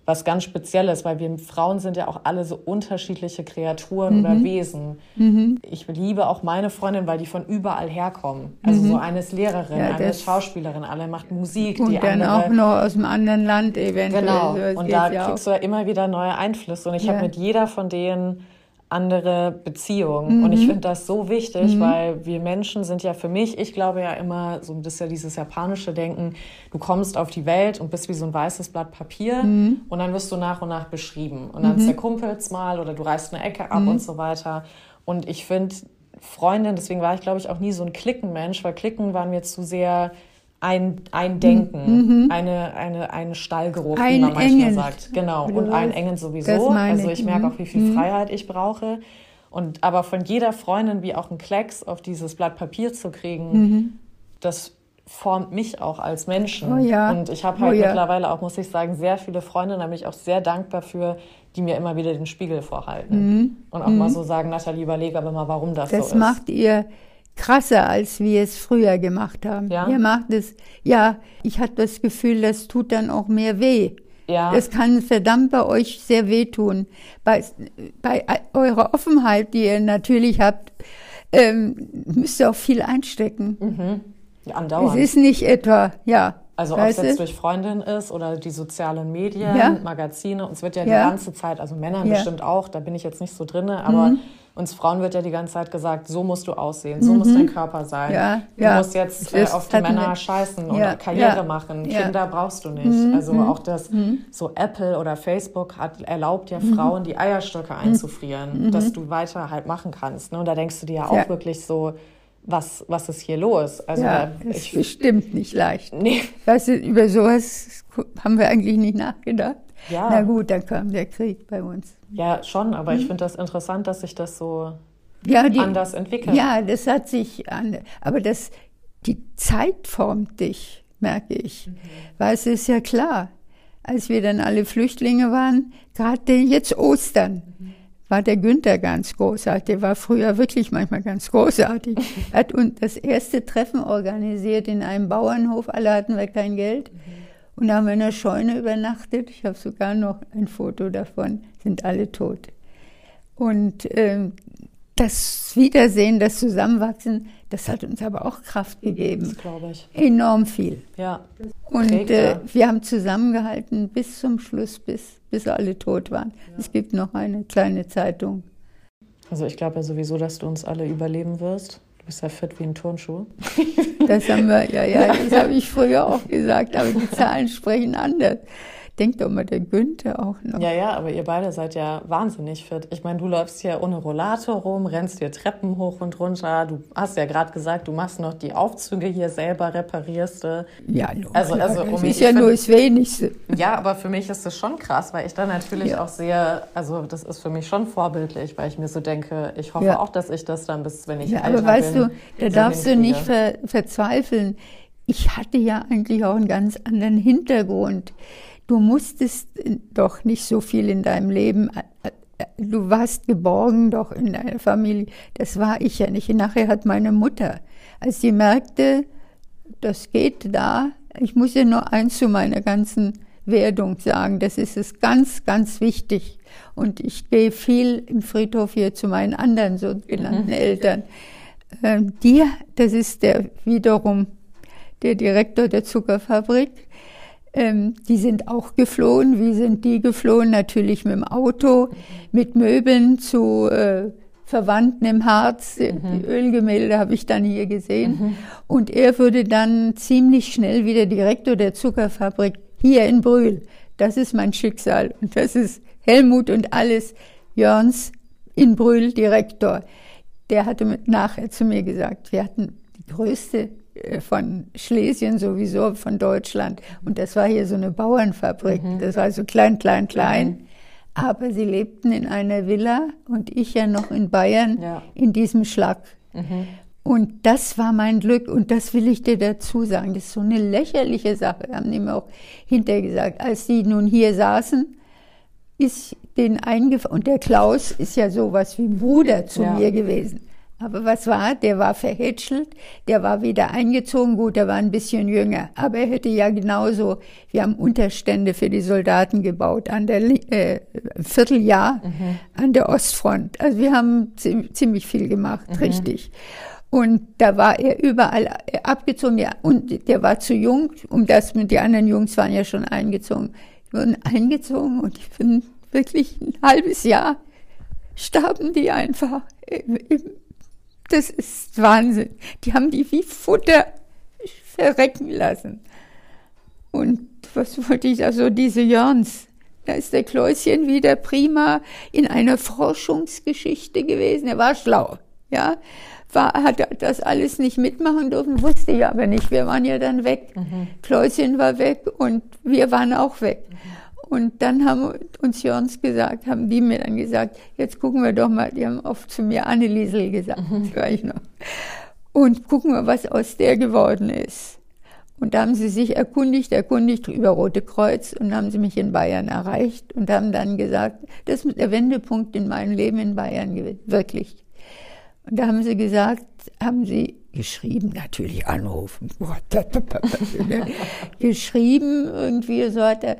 was ganz Spezielles, weil wir Frauen sind ja auch alle so unterschiedliche Kreaturen mhm. oder Wesen. Mhm. Ich liebe auch meine Freundin, weil die von überall herkommen. Also mhm. so eine ist Lehrerin, ja, eine ist Schauspielerin, alle macht Musik. Und die dann andere, auch noch aus einem anderen Land eventuell. Genau, und da kriegst auch. du ja immer wieder neue Einflüsse. Und ich ja. habe mit jeder von denen andere Beziehungen. Mhm. Und ich finde das so wichtig, mhm. weil wir Menschen sind ja für mich, ich glaube ja immer, so das ist ja dieses japanische Denken, du kommst auf die Welt und bist wie so ein weißes Blatt Papier mhm. und dann wirst du nach und nach beschrieben. Und dann ist mhm. mal oder du reißt eine Ecke ab mhm. und so weiter. Und ich finde, Freundin, deswegen war ich, glaube ich, auch nie so ein Klickenmensch, weil Klicken waren mir zu sehr ein, ein Denken, mhm. eine, eine, ein Stallgeruch, ein wie man manchmal Engen. sagt. Genau, und ein Engen sowieso. Also ich merke auch, wie viel mhm. Freiheit ich brauche. Und aber von jeder Freundin wie auch ein Klecks auf dieses Blatt Papier zu kriegen, mhm. das formt mich auch als Menschen. Oh ja. Und ich habe halt oh ja. mittlerweile auch, muss ich sagen, sehr viele Freundinnen, da bin ich auch sehr dankbar für, die mir immer wieder den Spiegel vorhalten. Mhm. Und auch mal mhm. so sagen, Nathalie, überlege aber mal, warum das, das so ist. Das macht ihr krasser, als wir es früher gemacht haben. Ja. Ihr macht es, ja, ich hatte das Gefühl, das tut dann auch mehr weh. Ja. Das kann verdammt bei euch sehr wehtun. Bei, bei eurer Offenheit, die ihr natürlich habt, ähm, müsst ihr auch viel einstecken. Mhm. Andauernd. Es ist nicht etwa, ja. Also ob es jetzt durch Freundin ist oder die sozialen Medien, ja. Magazine, uns wird ja, ja, die ganze Zeit, also Männern bestimmt auch, da bin ich jetzt nicht so drinne, aber mhm uns Frauen wird ja die ganze Zeit gesagt, so musst du aussehen, so mhm. muss dein Körper sein. Ja, du ja. musst jetzt äh, auf die Männer wir. scheißen ja, und Karriere machen. Kinder brauchst du nicht. Mhm. Also auch das, mhm. so Apple oder Facebook hat erlaubt ja mhm. Frauen, die Eierstöcke mhm. einzufrieren, dass du weiter halt machen kannst. Ne? Und da denkst du dir ja auch wirklich so, was, was ist hier los? Also ja, das ich, ist bestimmt nicht leicht. Nee. Weißt du, über sowas haben wir eigentlich nicht nachgedacht. Ja. Na gut, dann kam der Krieg bei uns. Ja, schon, aber mhm. ich finde das interessant, dass sich das so ja, die, anders entwickelt. Ja, das hat sich an, aber das, die Zeit formt dich, merke ich. Mhm. Weil es ist ja klar, als wir dann alle Flüchtlinge waren, gerade jetzt Ostern, mhm. War der Günther ganz großartig. Der war früher wirklich manchmal ganz großartig. Er (laughs) hat uns das erste Treffen organisiert in einem Bauernhof. Alle hatten wir kein Geld. Mhm. Und da haben wir in der Scheune übernachtet. Ich habe sogar noch ein Foto davon. Sind alle tot. Und ähm, das Wiedersehen, das Zusammenwachsen, das hat uns aber auch Kraft gegeben. Das glaube ich. Enorm viel. Ja. Und äh, wir haben zusammengehalten bis zum Schluss, bis, bis alle tot waren. Ja. Es gibt noch eine kleine Zeitung. Also ich glaube ja sowieso, dass du uns alle überleben wirst. Du bist ja fit wie ein Turnschuh. Das haben wir, ja, ja, (laughs) das habe ich früher auch gesagt, aber die Zahlen sprechen anders denkt doch mal der Günther auch noch. Ja, ja, aber ihr beide seid ja wahnsinnig fit. Ich meine, du läufst hier ohne Rollator rum, rennst dir Treppen hoch und runter. Du hast ja gerade gesagt, du machst noch die Aufzüge hier selber, reparierst du. Ja, nur, also, also, das um ist ja nur das Wenigste. Ja, aber für mich ist das schon krass, weil ich da natürlich ja. auch sehe, also das ist für mich schon vorbildlich, weil ich mir so denke, ich hoffe ja. auch, dass ich das dann bis, wenn ich ja, älter aber weißt bin, du, da darfst du nicht ver verzweifeln. Ich hatte ja eigentlich auch einen ganz anderen Hintergrund du musstest doch nicht so viel in deinem Leben, äh, äh, du warst geborgen doch in deiner Familie. Das war ich ja nicht. Nachher hat meine Mutter, als sie merkte, das geht da, ich muss ja nur eins zu meiner ganzen Werdung sagen, das ist es ganz, ganz wichtig. Und ich gehe viel im Friedhof hier zu meinen anderen sogenannten mhm. Eltern. Ähm, die, das ist der wiederum der Direktor der Zuckerfabrik, ähm, die sind auch geflohen. Wie sind die geflohen? Natürlich mit dem Auto, mit Möbeln zu äh, Verwandten im Harz. Mhm. Die Ölgemälde habe ich dann hier gesehen. Mhm. Und er wurde dann ziemlich schnell wieder Direktor der Zuckerfabrik hier in Brühl. Das ist mein Schicksal. Und das ist Helmut und alles Jörns in Brühl Direktor. Der hatte nachher zu mir gesagt, wir hatten die größte von Schlesien sowieso, von Deutschland. Und das war hier so eine Bauernfabrik. Mhm. Das war so klein, klein, klein. Mhm. Aber sie lebten in einer Villa und ich ja noch in Bayern ja. in diesem Schlag. Mhm. Und das war mein Glück und das will ich dir dazu sagen. Das ist so eine lächerliche Sache, haben die mir auch hinterher gesagt. Als die nun hier saßen, ist den eingefallen, und der Klaus ist ja sowas wie Bruder zu ja. mir gewesen. Aber was war? Der war verhätschelt, der war wieder eingezogen, gut, der war ein bisschen jünger, aber er hätte ja genauso, wir haben Unterstände für die Soldaten gebaut, an der äh, Vierteljahr mhm. an der Ostfront. Also wir haben ziemlich viel gemacht, mhm. richtig. Und da war er überall abgezogen, ja, und der war zu jung, um das mit die anderen Jungs waren ja schon eingezogen. Die wurden eingezogen und ich bin wirklich ein halbes Jahr starben die einfach im, im das ist Wahnsinn. Die haben die wie Futter verrecken lassen. Und was wollte ich, also diese Jörns, da ist der Kläuschen wieder prima in einer Forschungsgeschichte gewesen. Er war schlau, ja. War, hat das alles nicht mitmachen dürfen, wusste ich aber nicht. Wir waren ja dann weg. Mhm. Kläuschen war weg und wir waren auch weg. Mhm. Und dann haben uns Jörns gesagt, haben die mir dann gesagt, jetzt gucken wir doch mal, die haben oft zu mir Anneliesel gesagt, mhm. (laughs) gleich noch. Und gucken wir, was aus der geworden ist. Und da haben sie sich erkundigt, erkundigt über Rote Kreuz und haben sie mich in Bayern erreicht und haben dann gesagt, das ist der Wendepunkt in meinem Leben in Bayern gewesen, wirklich. Und da haben sie gesagt, haben sie geschrieben, natürlich anrufen, (laughs) (laughs) geschrieben irgendwie so hat er,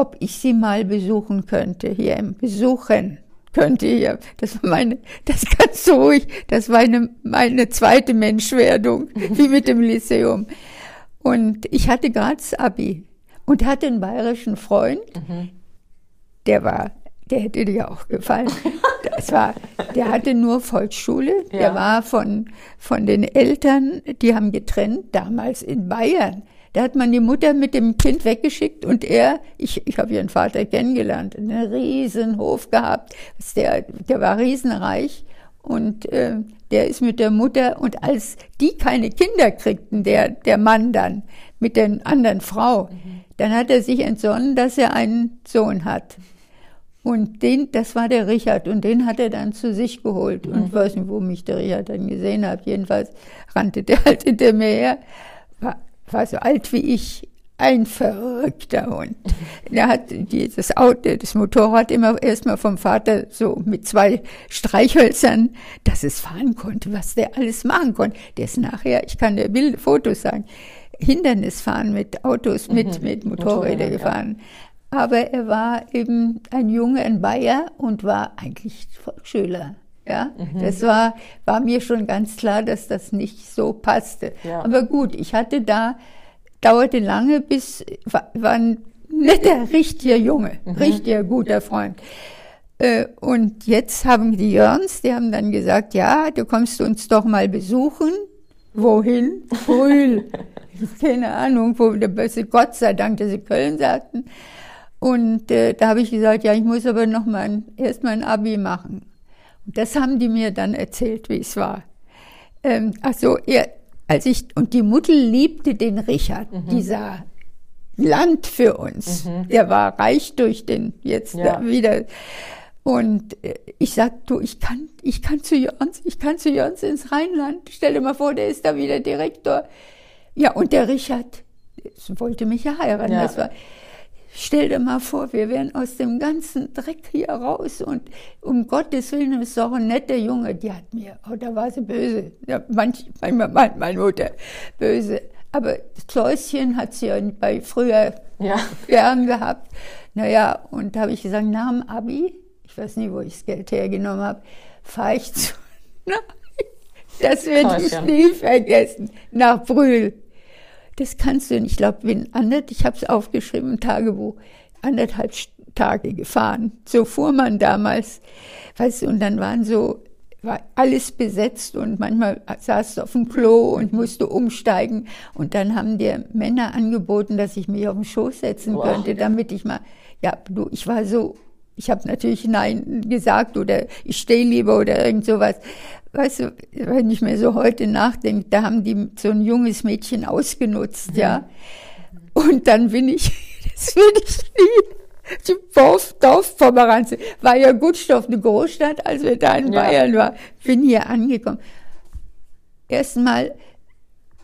ob ich sie mal besuchen könnte, hier im Besuchen könnte hier. Das war meine, das ganz ruhig, das war eine, meine zweite Menschwerdung, (laughs) wie mit dem Lyceum. Und ich hatte gerade das Abi und hatte einen bayerischen Freund, mhm. der war, der hätte dir auch gefallen. Das war, der hatte nur Volksschule, ja. der war von, von den Eltern, die haben getrennt, damals in Bayern. Da hat man die Mutter mit dem Kind weggeschickt und er, ich, ich habe ihren Vater kennengelernt, einen riesen Hof gehabt. Der, der war riesenreich Und äh, der ist mit der Mutter, und als die keine Kinder kriegten, der, der Mann dann, mit der anderen Frau, mhm. dann hat er sich entsonnen, dass er einen Sohn hat. Und den, das war der Richard, und den hat er dann zu sich geholt. Und ich weiß nicht, wo mich der Richard dann gesehen hat. Jedenfalls rannte der (laughs) halt hinter mir her, war, war so alt wie ich, ein verrückter Hund. Er hat dieses Auto, das Motorrad immer erstmal vom Vater so mit zwei Streichhölzern, dass es fahren konnte, was der alles machen konnte. Der ist nachher, ich kann dir Bild, Fotos sagen, Hindernisfahren mit Autos, mit, mhm. mit Motorrädern gefahren. Ja. Aber er war eben ein Junge, ein Bayer und war eigentlich Volksschüler. Ja, mhm. das war, war mir schon ganz klar, dass das nicht so passte. Ja. Aber gut, ich hatte da, dauerte lange, bis, war, war ein netter, richtiger Junge, mhm. richtiger guter Freund. Äh, und jetzt haben die Jörns, die haben dann gesagt, ja, du kommst uns doch mal besuchen. Wohin? Brühl. (laughs) Keine Ahnung, wo der Böse, Gott sei Dank, dass sie Köln sagten. Und äh, da habe ich gesagt, ja, ich muss aber noch mal erst mal ein Abi machen. Das haben die mir dann erzählt, wie es war. Ähm, also er, als ich und die Mutter liebte den Richard, mhm. dieser Land für uns. Mhm. Der war reich durch den jetzt ja. wieder. Und äh, ich sag, du, ich kann, ich kann zu Jörns, ich kann zu Jörns ins Rheinland. Stell dir mal vor, der ist da wieder Direktor. Ja, und der Richard wollte mich ja heiraten. Ja. Das war, Stell dir mal vor, wir wären aus dem ganzen Dreck hier raus und um Gottes Willen ist doch ein netter Junge. Die hat mir, oh, da war sie böse. Ja, manch, manchmal meine Mutter böse. Aber das Kläuschen hat sie ja bei früher ja. gern gehabt. Naja, und da habe ich gesagt, nach dem Abi, ich weiß nicht, wo ich das Geld hergenommen habe, fahre ich zu, (laughs) das werde ich nie vergessen, nach Brühl das kannst du nicht. Ich glaube, bin anderthalb, ich habe es aufgeschrieben im Tagebuch, anderthalb Tage gefahren. So fuhr man damals, weißt du, und dann waren so, war alles besetzt und manchmal saß du auf dem Klo und musste umsteigen. Und dann haben dir Männer angeboten, dass ich mich auf den Schoß setzen wow. könnte, damit ich mal, ja, du, ich war so ich habe natürlich Nein gesagt oder ich stehe lieber oder irgend sowas weißt du, wenn ich mir so heute nachdenke, da haben die so ein junges Mädchen ausgenutzt, mhm. ja. Und dann bin ich, (laughs) das will ich nie, die Dorf, Dorfpomeranze, war ja Gutstoff, eine Großstadt, als wir da in ja. Bayern waren, bin hier angekommen. Erstmal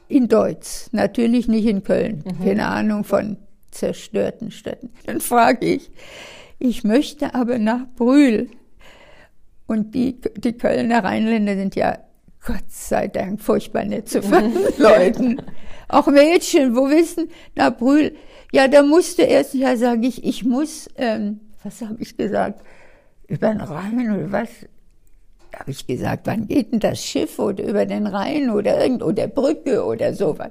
in Deutsch, natürlich nicht in Köln, mhm. keine Ahnung von zerstörten Städten. Dann frage ich, ich möchte aber nach Brühl. Und die, die Kölner Rheinländer sind ja Gott sei Dank furchtbar nett zu (laughs) Leuten. Auch Mädchen, wo wissen, na Brühl, ja, da musste erst, ja, sage ich, ich muss, ähm, was habe ich gesagt, über den Rhein oder was? Habe ich gesagt, wann geht denn das Schiff oder über den Rhein oder irgend oder Brücke oder sowas?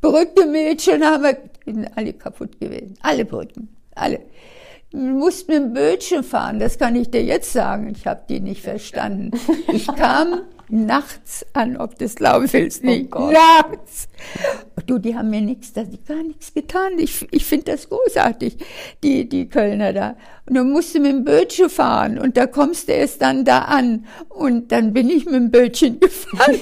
Brücke, Mädchen haben wir, sind alle kaputt gewesen, alle Brücken, alle. Du musst mit dem Bötchen fahren, das kann ich dir jetzt sagen. Ich habe die nicht verstanden. Ich kam nachts an, ob du es glauben willst, oh nicht. Oh nachts. Du, die haben mir nichts, die gar nichts getan. Ich, ich finde das großartig, die, die Kölner da. Und dann musst du mit dem Bötchen fahren und da kommst du erst dann da an. Und dann bin ich mit dem Bötchen (laughs) gefahren.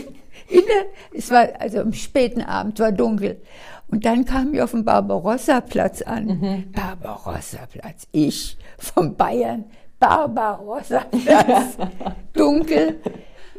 Der, es war also am späten Abend, war dunkel. Und dann kam ich auf dem Barbarossa-Platz an. Mhm. Barbarossa-Platz. Ich vom Bayern. Barbarossa-Platz. (laughs) Dunkel.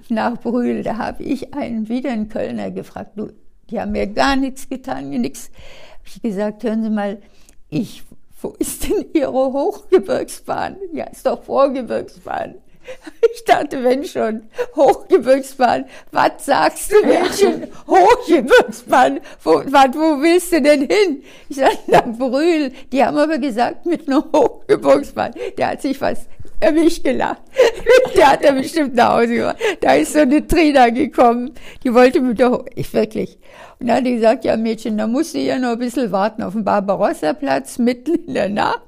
Nach Brühl, da habe ich einen wieder einen Kölner gefragt. Du, die haben mir gar nichts getan, mir nichts. Habe ich gesagt, hören Sie mal, ich, wo ist denn Ihre Hochgebirgsbahn? Ja, ist doch Vorgebirgsbahn. (laughs) Ich dachte, wenn schon, Hochgebirgsbahn, was sagst du, Mädchen? Hochgebirgsbahn, wo, wat, wo willst du denn hin? Ich sagte, (laughs) na, Brühl. Die haben aber gesagt, mit einer Hochgebirgsbahn. Der hat sich was erwischt gelacht. (laughs) Der hat er bestimmt nach Hause gemacht. Da ist so eine Trina gekommen, die wollte mit der, Ho ich wirklich. Und dann hat die gesagt, ja Mädchen, da musst du ja noch ein bisschen warten auf dem Barbarossa-Platz, mitten in der Nacht.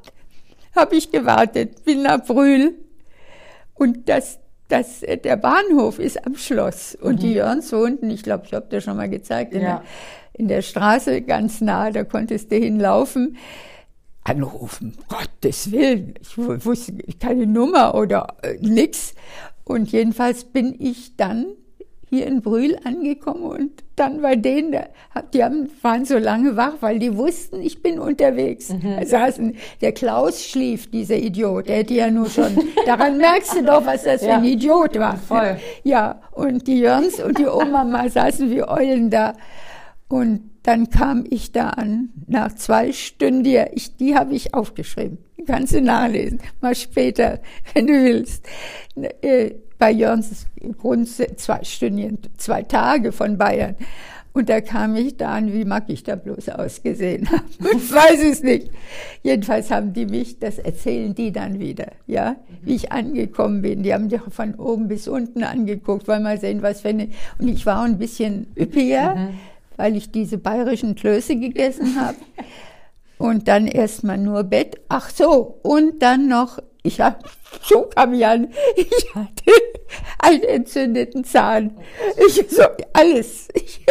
Hab ich gewartet, bin nach Brühl und das, das, der Bahnhof ist am Schloss. Und mhm. die Jörns wohnten, ich glaube, ich habe dir schon mal gezeigt, in, ja. der, in der Straße ganz nah, da konntest du hinlaufen. Anrufen, Gottes Willen. Ich wusste keine Nummer oder äh, nix. Und jedenfalls bin ich dann hier in Brühl angekommen und dann bei denen, die haben, waren so lange wach, weil die wussten, ich bin unterwegs. Mhm. Da saßen, der Klaus schlief, dieser Idiot, der hätte ja nur schon, daran merkst du doch, was das ja. für ein Idiot war. Voll. Ja, und die Jöns und die Oma (laughs) mal saßen wie Eulen da. Und dann kam ich da an, nach zwei Stunden, die, ich, die habe ich aufgeschrieben. Die kannst du nachlesen, mal später, wenn du willst. Bei Jörns Grund zwei Stunden, zwei Tage von Bayern. Und da kam ich da an, wie mag ich da bloß ausgesehen haben. (laughs) Ich weiß es nicht. Jedenfalls haben die mich, das erzählen die dann wieder, ja, wie ich angekommen bin. Die haben mich von oben bis unten angeguckt, wollen mal sehen, was für eine, und ich war ein bisschen üppiger, mhm. weil ich diese bayerischen Klöße gegessen habe. (laughs) Und dann erstmal nur Bett. Ach so, und dann noch ich hab, so kam ich an, ich hatte einen entzündeten Zahn. Ich so, alles. Ich,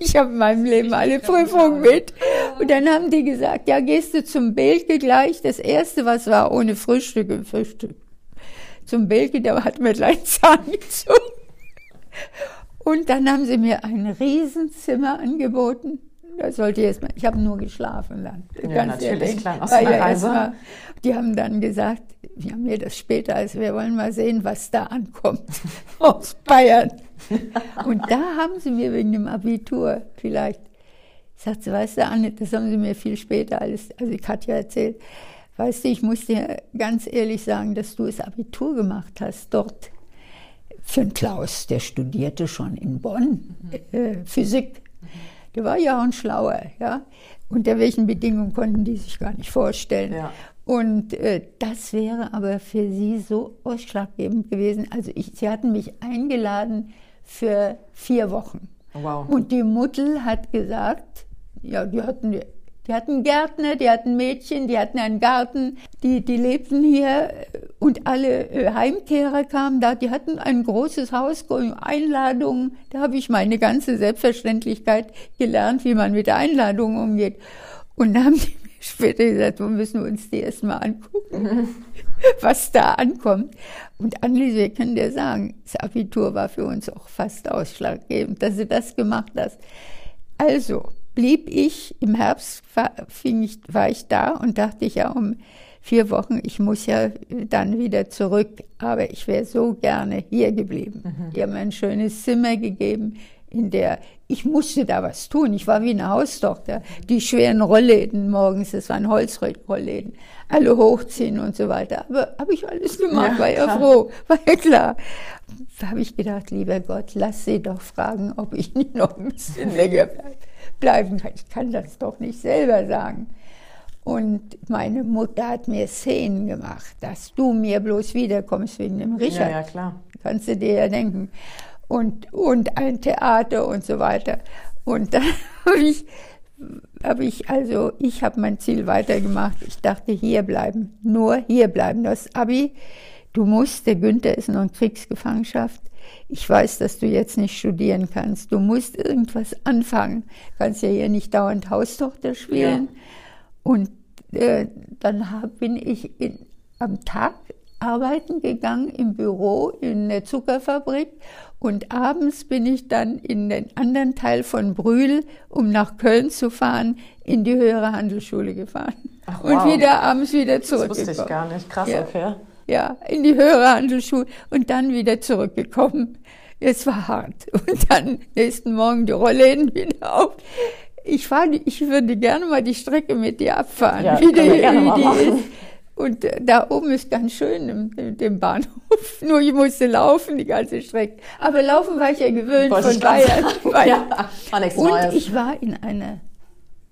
ich habe in meinem Leben alle Prüfungen mit. Und dann haben die gesagt, ja, gehst du zum Belke gleich. Das erste, was war, ohne Frühstück im Frühstück. Zum Belke, der hat mir gleich Zahn (laughs) gezogen. Und dann haben sie mir ein Riesenzimmer angeboten. Da sollte ich erstmal, ich habe nur geschlafen dann. Ja, Ganz natürlich, klar, aus Reise. Die haben dann gesagt, wir haben mir das später, also wir wollen mal sehen, was da ankommt (laughs) aus Bayern. Und da haben sie mir wegen dem Abitur vielleicht, ich sagte, weißt du, Anne, das haben sie mir viel später alles, also ich hatte ja erzählt, weißt du, ich muss dir ganz ehrlich sagen, dass du das Abitur gemacht hast dort. Für den Klaus, der studierte schon in Bonn mhm. äh, Physik. Der war ja auch ein Schlauer, ja. Unter welchen Bedingungen konnten die sich gar nicht vorstellen. Ja. Und äh, das wäre aber für sie so ausschlaggebend gewesen. Also ich, sie hatten mich eingeladen für vier Wochen. Wow. Und die Mutter hat gesagt, ja, die hatten, die hatten Gärtner, die hatten Mädchen, die hatten einen Garten, die, die lebten hier und alle äh, Heimkehrer kamen da, die hatten ein großes Haus, Einladungen, da habe ich meine ganze Selbstverständlichkeit gelernt, wie man mit Einladungen umgeht. Und da haben die (laughs) später gesagt, wir müssen uns die erstmal angucken, (laughs) was da ankommt. Und Anneliese, wir können dir sagen, das Abitur war für uns auch fast ausschlaggebend, dass du das gemacht hast. Also blieb ich, im Herbst war, ich, war ich da und dachte ich ja um vier Wochen, ich muss ja dann wieder zurück, aber ich wäre so gerne hier geblieben. Mhm. Die haben mir ein schönes Zimmer gegeben, in der ich musste da was tun. Ich war wie eine Haustochter. Die schweren Rollläden morgens, das waren Holzrollläden, alle hochziehen und so weiter. Aber habe ich alles gemacht, ja, war ja klar. froh, war ja klar. Da habe ich gedacht, lieber Gott, lass sie doch fragen, ob ich nicht (laughs) noch ein bisschen länger bleiben kann. Ich kann das doch nicht selber sagen. Und meine Mutter hat mir Szenen gemacht, dass du mir bloß wiederkommst wegen dem Richard. Ja, ja, klar. Kannst du dir ja denken und, und ein Theater und so weiter. Und dann (laughs) habe ich, hab ich, also ich habe mein Ziel weitergemacht. Ich dachte, hier bleiben, nur hier bleiben. Das Abi, du musst, der Günther ist noch in Kriegsgefangenschaft. Ich weiß, dass du jetzt nicht studieren kannst. Du musst irgendwas anfangen. Du kannst ja hier nicht dauernd Haustochter spielen. Ja. Und äh, dann hab, bin ich in, am Tag arbeiten gegangen im Büro in der Zuckerfabrik und abends bin ich dann in den anderen Teil von Brühl, um nach Köln zu fahren, in die höhere Handelsschule gefahren. Ach, wow. Und wieder abends wieder zurückgekommen. Das wusste ich gar nicht. Krass, ja. okay. Ja, in die höhere Handelsschule und dann wieder zurückgekommen. Es war hart. (laughs) Und dann nächsten Morgen die Rollläden wieder auf. Ich, fahr, ich würde gerne mal die Strecke mit dir abfahren, ja, wie die, wie die ist. Und äh, da oben ist ganz schön im, dem Bahnhof. (laughs) Nur ich musste laufen die ganze Strecke. Aber laufen war ich ja gewöhnt Wollte von Bayern. (laughs) ja, war nichts Und Neues. ich war in einer,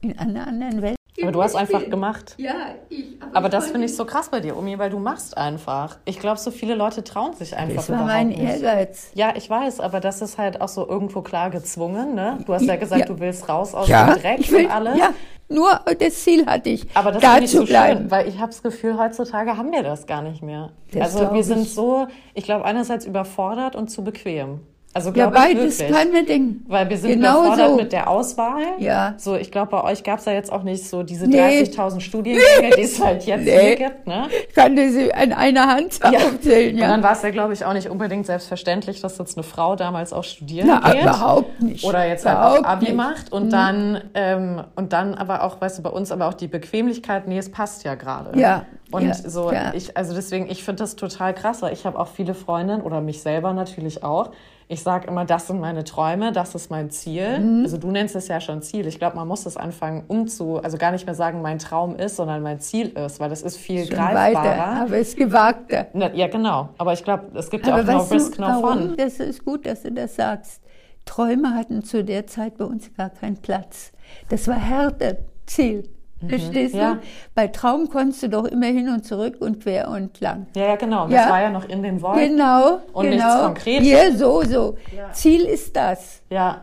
in einer anderen Welt. Aber du hast einfach gemacht. Ja, ich. Aber, aber das finde ich so krass bei dir, Omi, weil du machst einfach. Ich glaube, so viele Leute trauen sich einfach Das war mein nicht. Ehrgeiz. Ja, ich weiß, aber das ist halt auch so irgendwo klar gezwungen, ne? Du hast ja gesagt, ja. du willst raus aus ja, dem Dreck will, und alles. Ja, nur das Ziel hatte ich. Aber das da ist so bleiben. schön, weil ich habe das Gefühl, heutzutage haben wir das gar nicht mehr. Das also wir sind ich. so, ich glaube, einerseits überfordert und zu bequem. Also Ja, glaube ich beides wirklich. kann man denken. Weil wir sind Genau überfordert so. mit der Auswahl. Ja. So, ich glaube, bei euch gab es ja jetzt auch nicht so diese Nee. 30.000 Studiengänge, die es halt jetzt Nee. hier gibt, ne? Ich kann das an einer Hand aufzählen, Und ja. dann war es ja, glaube ich, auch nicht unbedingt selbstverständlich, dass jetzt eine Frau damals auch studieren Na, geht. überhaupt nicht. Oder jetzt halt auch Abi nicht. Mhm. macht und dann ähm, und dann aber auch, weißt du, bei uns aber auch die Bequemlichkeit, nee, es passt ja gerade. Ja, Und ja, so, ja. ich, also deswegen, ich finde das total krass, weil ich habe auch viele Freundinnen oder mich selber natürlich auch. Ich sage immer, das sind meine Träume, das ist mein Ziel. Mhm. Also du nennst es ja schon Ziel. Ich glaube, man muss das anfangen umzu, also gar nicht mehr sagen, mein Traum ist, sondern mein Ziel ist, weil das ist viel Schon greifbarer. weiter, aber es gewagter. Na, ja, genau. Aber ich glaube, es gibt ja Aber auch no risk, no warum? fun. Das ist gut, dass du das sagst. Träume hatten zu der Zeit bei uns gar keinen Platz. Das war härter Ziel. Verstehst Mhm. Ja. du? Bei Traum konntest du doch immer hin und zurück und quer und lang. Ja, ja, genau. Das Ja. war ja noch in den Wolken. Genau, Und genau. nichts Konkretes. Ja, so, so. Ja. Ziel ist das. Ja,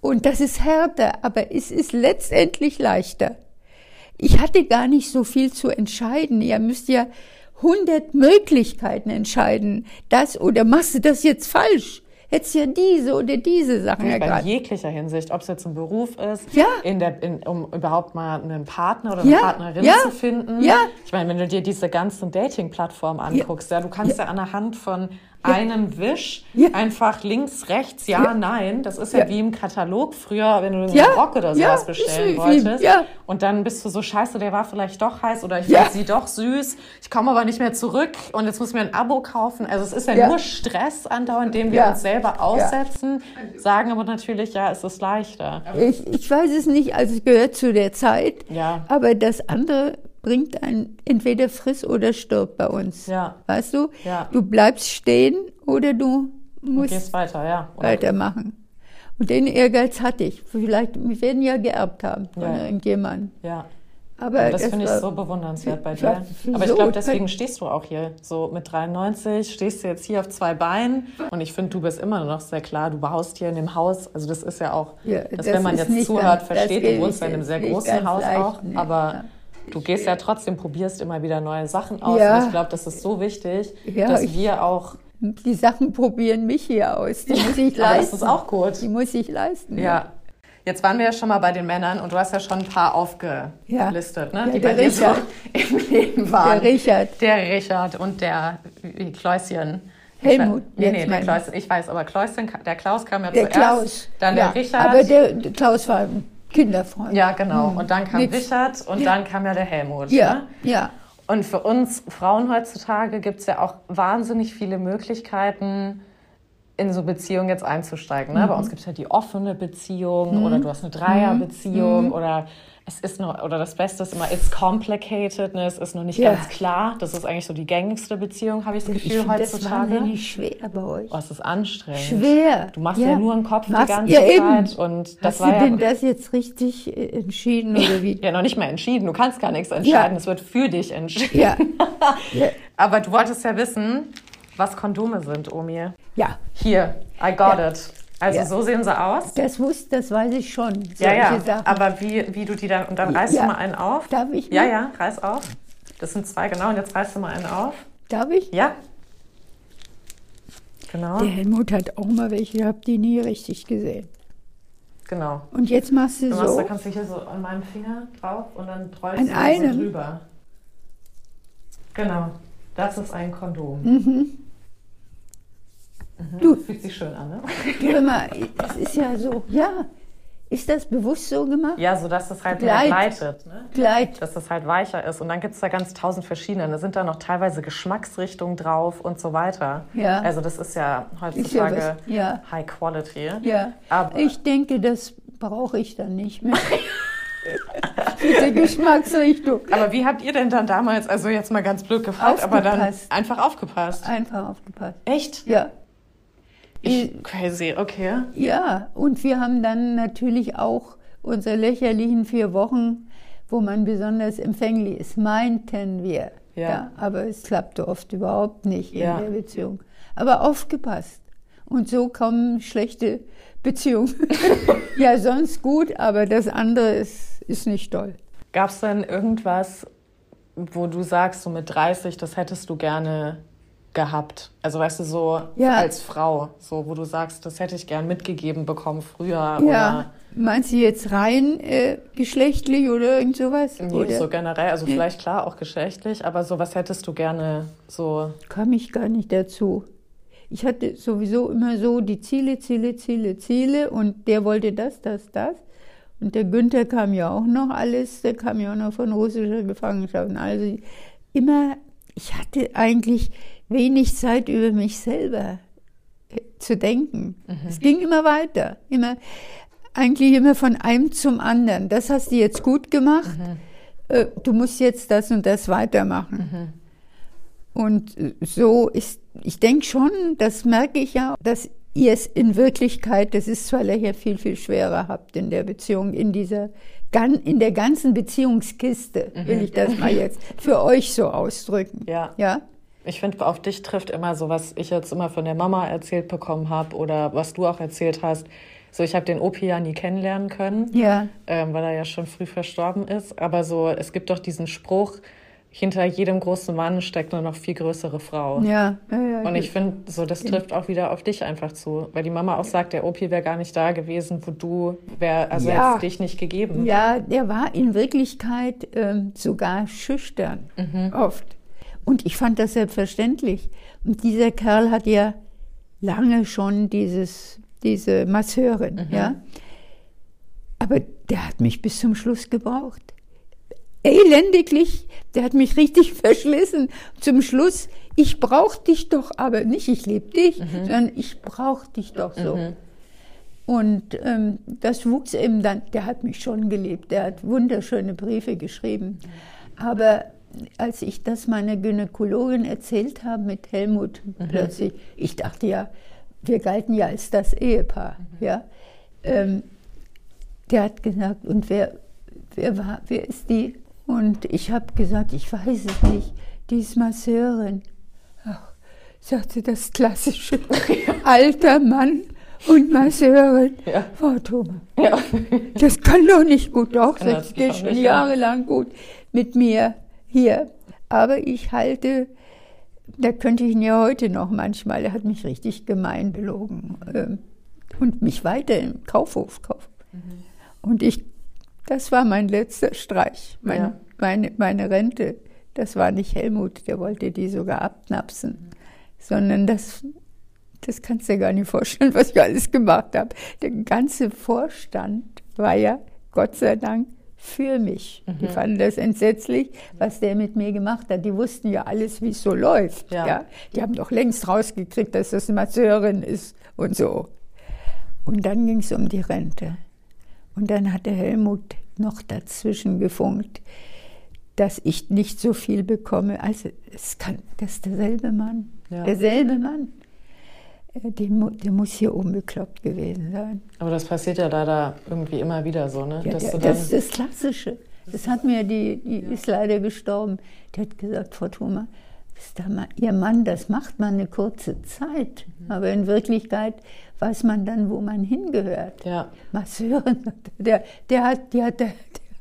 Und das ist härter, aber es ist letztendlich leichter. Ich hatte gar nicht so viel zu entscheiden. Ihr müsst ja hundert Möglichkeiten entscheiden. Das oder machst du das jetzt falsch? Hättest ja diese oder diese Sachen bei ergreifen. jeglicher Hinsicht, ob es jetzt ein Beruf ist, Ja. in der, in, um überhaupt mal einen Partner oder eine Ja, Partnerin ja, zu finden. ja. Ich meine, wenn du dir diese ganzen Dating-Plattformen anguckst, ja. du kannst ja. an der Hand von einem Wisch einfach links, rechts, ja, nein. Das ist ja, wie im Katalog früher, wenn du einen Rock oder sowas bestellen wolltest. ja. Und dann bist du so scheiße, der war vielleicht doch heiß oder ich Ja. sie doch süß. Ich komme aber nicht mehr zurück und jetzt muss ich mir ein Abo kaufen. Also es ist ja, Ja. nur Stress andauernd, den wir uns selber aussetzen, sagen aber natürlich, ja, es ist leichter. Ich, ich weiß es nicht, also es gehört zu der Zeit. Ja. Aber das andere bringt einen entweder friss oder stirb bei uns. Ja. Weißt du? Ja. Du bleibst stehen oder du musst weiter, ja. Weitermachen. Und den Ehrgeiz hatte ich. Vielleicht, wir werden ja geerbt haben von Ja. irgendjemandem. Ja. Aber Das finde ich so bewundernswert bei (laughs) dir. Aber ich glaube, deswegen stehst du auch hier. So mit 93 stehst du jetzt hier auf zwei Beinen. Und ich finde, du bist immer noch sehr klar, du baust hier in dem Haus. Also das ist ja auch, Ja, dass das wenn man jetzt zuhört, ganz- versteht, du wohnst in einem sehr großen Haus leicht, auch. nee. Aber. Du gehst ja trotzdem, probierst immer wieder neue Sachen aus. Ja. Und ich glaube, das ist so wichtig, Ja, dass ich- wir auch, Die Sachen probieren mich hier aus. Die muss ich (laughs) leisten. das ist auch gut. Die muss ich leisten. Ja. Jetzt waren wir ja schon mal bei den Männern und du hast ja schon ein paar aufgelistet, ne? Ja, die der bei dir so Richard. (laughs) im Leben waren. Der Richard. Der Richard und der wie Helmut, Kläuschen. Ich, weiß- nee, nee, der meine ich. Kläuschen, ich weiß, aber Kläuschen, der Klaus kam ja Der zuerst. Klaus. Dann ja, der Richard. Aber der, der Klaus war Kinderfreund. ja, genau. Und dann kam Nix. Richard und dann kam ja der Helmut. Ja, Ne? ja. Und für uns Frauen heutzutage gibt es ja auch wahnsinnig viele Möglichkeiten, in so Beziehungen jetzt einzusteigen. Ne? Bei uns gibt es ja die offene Beziehung oder du hast eine Dreierbeziehung oder es ist noch, oder das Beste ist immer, it's complicated, ne? es ist noch nicht Ja. ganz klar. Das ist eigentlich so die gängigste Beziehung, habe ich das Ich Gefühl, das heutzutage. wahnsinnig schwer bei euch. Oh, es ist anstrengend. Schwer. Du machst ja, nur einen Kopf Machst- die ganze ja, eben. Zeit. Und das Hast war du ja, denn das jetzt richtig äh, entschieden oder wie? (laughs) ja noch nicht mal entschieden. Du kannst gar nichts entscheiden. Es wird für dich entschieden. Ja. (laughs) ja. Aber du wolltest ja wissen, was Kondome sind, Omi. Ja, Hier, I got Ja. it. Also Ja. so sehen sie aus. das wusste, das weiß ich schon. Ja, ja. Sachen. Aber wie, wie du die dann, und dann reißt Ja. du mal einen auf. Darf ich Ja, mal? ja, reiß auf. Das sind zwei, genau. Und jetzt reißt du mal einen auf. Darf ich? Ja. Genau, Der Helmut hat auch mal welche gehabt, die nie richtig gesehen. genau. Und jetzt machst du Du machst, so. da kannst du hier so an meinem Finger drauf und dann rollst An du so drüber. Genau. Das ist ein Kondom. Mhm. Du. Fühlt sich schön an, ne? Hör mal, das ist ja so. Ja. Ist das bewusst so gemacht? Ja, so dass das halt Gleit. gleitet, ne? Gleit. dass das halt weicher ist. Und dann gibt es da ganz tausend verschiedene. Da sind da noch teilweise Geschmacksrichtungen drauf und so weiter. Ja. Also das ist ja ja heutzutage was- ja. High Quality. Ja. Aber Ich denke, das brauche ich dann nicht mehr. (laughs) Diese Geschmacksrichtung. aber wie habt ihr denn dann damals, also jetzt mal ganz blöd gefragt, aber dann Aufgepasst. einfach aufgepasst? Einfach aufgepasst. Echt? Ja. Ich, crazy, okay. Ja, und wir haben dann natürlich auch unsere lächerlichen vier Wochen, wo man besonders empfänglich ist, meinten wir. Ja. aber es klappte oft überhaupt nicht Ja. in der Beziehung. Aber aufgepasst. Und so kommen schlechte Beziehungen. (laughs) ja, sonst gut, aber das andere ist, ist nicht toll. Gab es denn irgendwas, wo du sagst, so mit 30, das hättest du gerne gehabt? Also weißt du, so ja. als Frau, so wo du sagst, das hätte ich gern mitgegeben bekommen früher. Ja. Meinst du jetzt rein äh, geschlechtlich oder irgend sowas? Nee, oder? so generell, also vielleicht klar auch geschlechtlich, aber so was hättest du gerne so? Kam ich gar nicht dazu. Ich hatte sowieso immer so die Ziele, Ziele, Ziele, Ziele und der wollte das, das, das. Und der Günther kam ja auch noch alles, der kam ja auch noch von russischer Gefangenschaft. Also immer, ich hatte eigentlich wenig Zeit über mich selber äh, zu denken. Mhm. Es ging immer weiter, immer eigentlich immer von einem zum anderen. Das hast du jetzt gut gemacht. Mhm. Du musst jetzt das und das weitermachen. Mhm. Und äh, so ist, ich denke schon, das merke ich ja, dass ihr es in Wirklichkeit, das ist zwar lächer viel, viel schwerer habt in der Beziehung, in dieser, in der ganzen Beziehungskiste, will ich das mal jetzt für euch so ausdrücken. Ja. Ja. Ich finde, auf dich trifft immer so, was ich jetzt immer von der Mama erzählt bekommen habe oder was du auch erzählt hast. So, ich habe den Opi ja nie kennenlernen können, ja. ähm, weil er ja schon früh verstorben ist. Aber so, es gibt doch diesen Spruch, hinter jedem großen Mann steckt eine noch viel größere Frau. Ja, ja, ja. Und ich finde, so das trifft auch wieder auf dich einfach zu, weil die Mama auch sagt, der Opi wäre gar nicht da gewesen, wo du wäre, also ja. dich nicht gegeben. Ja, der war in Wirklichkeit ähm, sogar schüchtern mhm. oft. Und ich fand das selbstverständlich. Und dieser Kerl hat ja lange schon dieses diese Masseurin, mhm. ja. Aber der hat mich bis zum Schluss gebraucht. Elendiglich, der hat mich richtig (laughs) verschlissen. Zum Schluss, ich brauch dich doch, aber nicht ich liebe dich, mhm. sondern ich brauch dich doch so. Mhm. Und ähm, das wuchs eben dann, der hat mich schon geliebt, der hat wunderschöne Briefe geschrieben. Aber als ich das meiner Gynäkologin erzählt habe mit Helmut, mhm. plötzlich, ich dachte ja, wir galten ja als das Ehepaar, mhm. ja. Ähm, der hat gesagt, und wer, wer war, wer ist die? Und ich habe gesagt, ich weiß es nicht, die ist Masseurin. Ach, sagte das klassische, (laughs) alter Mann und Masseurin. Ja. Frau Thomas, ja. das kann doch nicht gut, doch, das geht schon jahrelang gut mit mir hier. Aber ich halte da könnte ich ihn ja heute noch manchmal, er hat mich richtig gemein belogen ähm, und mich weiter im Kaufhof kaufen. Mhm. Und ich, das war mein letzter Streich, mein, ja. meine, meine Rente. Das war nicht Helmut, der wollte die sogar abknapsen, mhm. sondern das, das kannst du dir gar nicht vorstellen, was ich alles gemacht habe. Der ganze Vorstand war ja, Gott sei Dank, für mich. Mhm. Die fanden das entsetzlich, was der mit mir gemacht hat. Die wussten ja alles, wie es so läuft. Ja. ja. Die haben doch längst rausgekriegt, dass das eine Masseurin ist und so. Und dann ging es um die Rente. Und dann hat der Helmut noch dazwischen gefunkt, dass ich nicht so viel bekomme. Also es kann, das ist derselbe Mann. Ja. Derselbe Mann. Äh, der muss hier oben bekloppt gewesen sein. Aber das passiert ja leider irgendwie immer wieder so, ne? Ja, der, das ist das Klassische. Das hat mir, die, die ja. ist leider gestorben. Die hat gesagt, Frau Thoma, Ihr Mann, das macht man eine kurze Zeit. Mhm. Aber in Wirklichkeit weiß man dann, wo man hingehört. Ja. Masseurin, der, der, hat, der, der,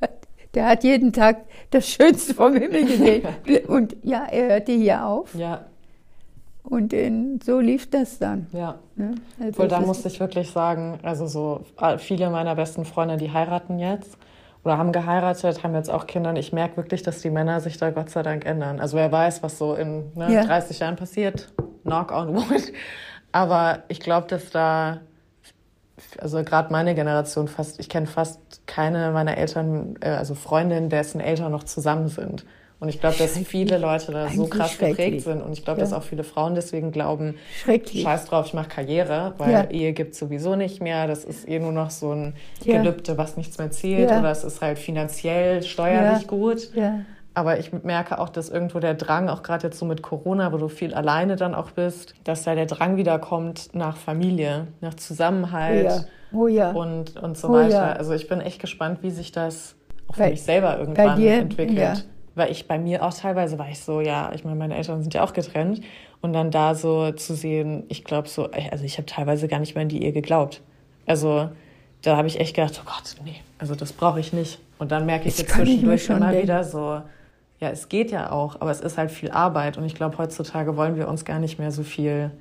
der, der hat jeden Tag das Schönste vom Himmel gesehen. (laughs) Und ja, er hörte hier auf. Ja. Und in, so lief das dann. Ja. Ne? Also Wohl, da musste ich wirklich sagen, also so äh, viele meiner besten Freunde, die heiraten jetzt oder haben geheiratet, haben jetzt auch Kinder. Und ich merke wirklich, dass die Männer sich da Gott sei Dank ändern. Also wer weiß, was so in ne, ja. 30 Jahren passiert. Knock on wood. (laughs) Aber ich glaube, dass da, also gerade meine Generation fast, ich kenne fast keine meiner Eltern, äh, also Freundinnen, dessen Eltern noch zusammen sind. Und ich glaube, dass viele Leute da so krass geprägt sind. Und ich glaube, ja. dass auch viele Frauen deswegen glauben, scheiß drauf, ich mache Karriere, weil ja. Ehe gibt sowieso nicht mehr. Das ist eh nur noch so ein ja. Gelübde, was nichts mehr zählt. Oder es ist halt finanziell, steuerlich gut. Aber ich merke auch, dass irgendwo der Drang, auch gerade jetzt so mit Corona, wo du viel alleine dann auch bist, dass da der Drang wieder kommt nach Familie, nach Zusammenhalt oh ja. und, und so oh weiter. Also ich bin echt gespannt, wie sich das auch für bei, mich selber irgendwann entwickelt weil ich bei mir auch teilweise war ich so, ja, ich meine, meine Eltern sind ja auch getrennt und dann da so zu sehen, ich glaube so, also ich habe teilweise gar nicht mehr in die Ehe geglaubt. Also da habe ich echt gedacht, oh Gott, nee, also das brauche ich nicht. Und dann merke ich jetzt zwischendurch immer denken. wieder so, ja, es geht ja auch, aber es ist halt viel Arbeit und ich glaube, heutzutage wollen wir uns gar nicht mehr so viel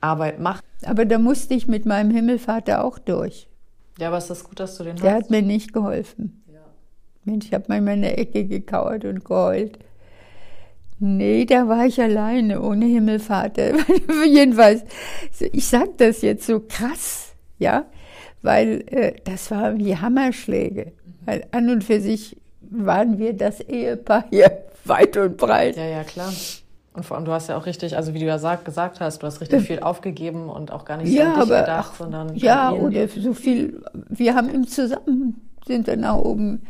Arbeit machen. Aber da musste ich mit meinem Himmelvater auch durch. Ja, aber es ist gut, dass du den Der hast. hat mir nicht geholfen. Mensch, ich habe manchmal in der Ecke gekauert und geheult. Nee, da war ich alleine, ohne Himmelvater. (laughs) Jedenfalls, ich sage das jetzt so krass, ja, weil äh, das waren wie Hammerschläge. Weil an und für sich waren wir das Ehepaar hier (laughs) weit und breit. Ja, ja, klar. Und vor allem, du hast ja auch richtig, also wie du ja sag, gesagt hast, du hast richtig viel aufgegeben und auch gar nicht so ja, an dich aber, gedacht, ach, sondern ja oder so viel. Wir haben im zusammen sind dann nach oben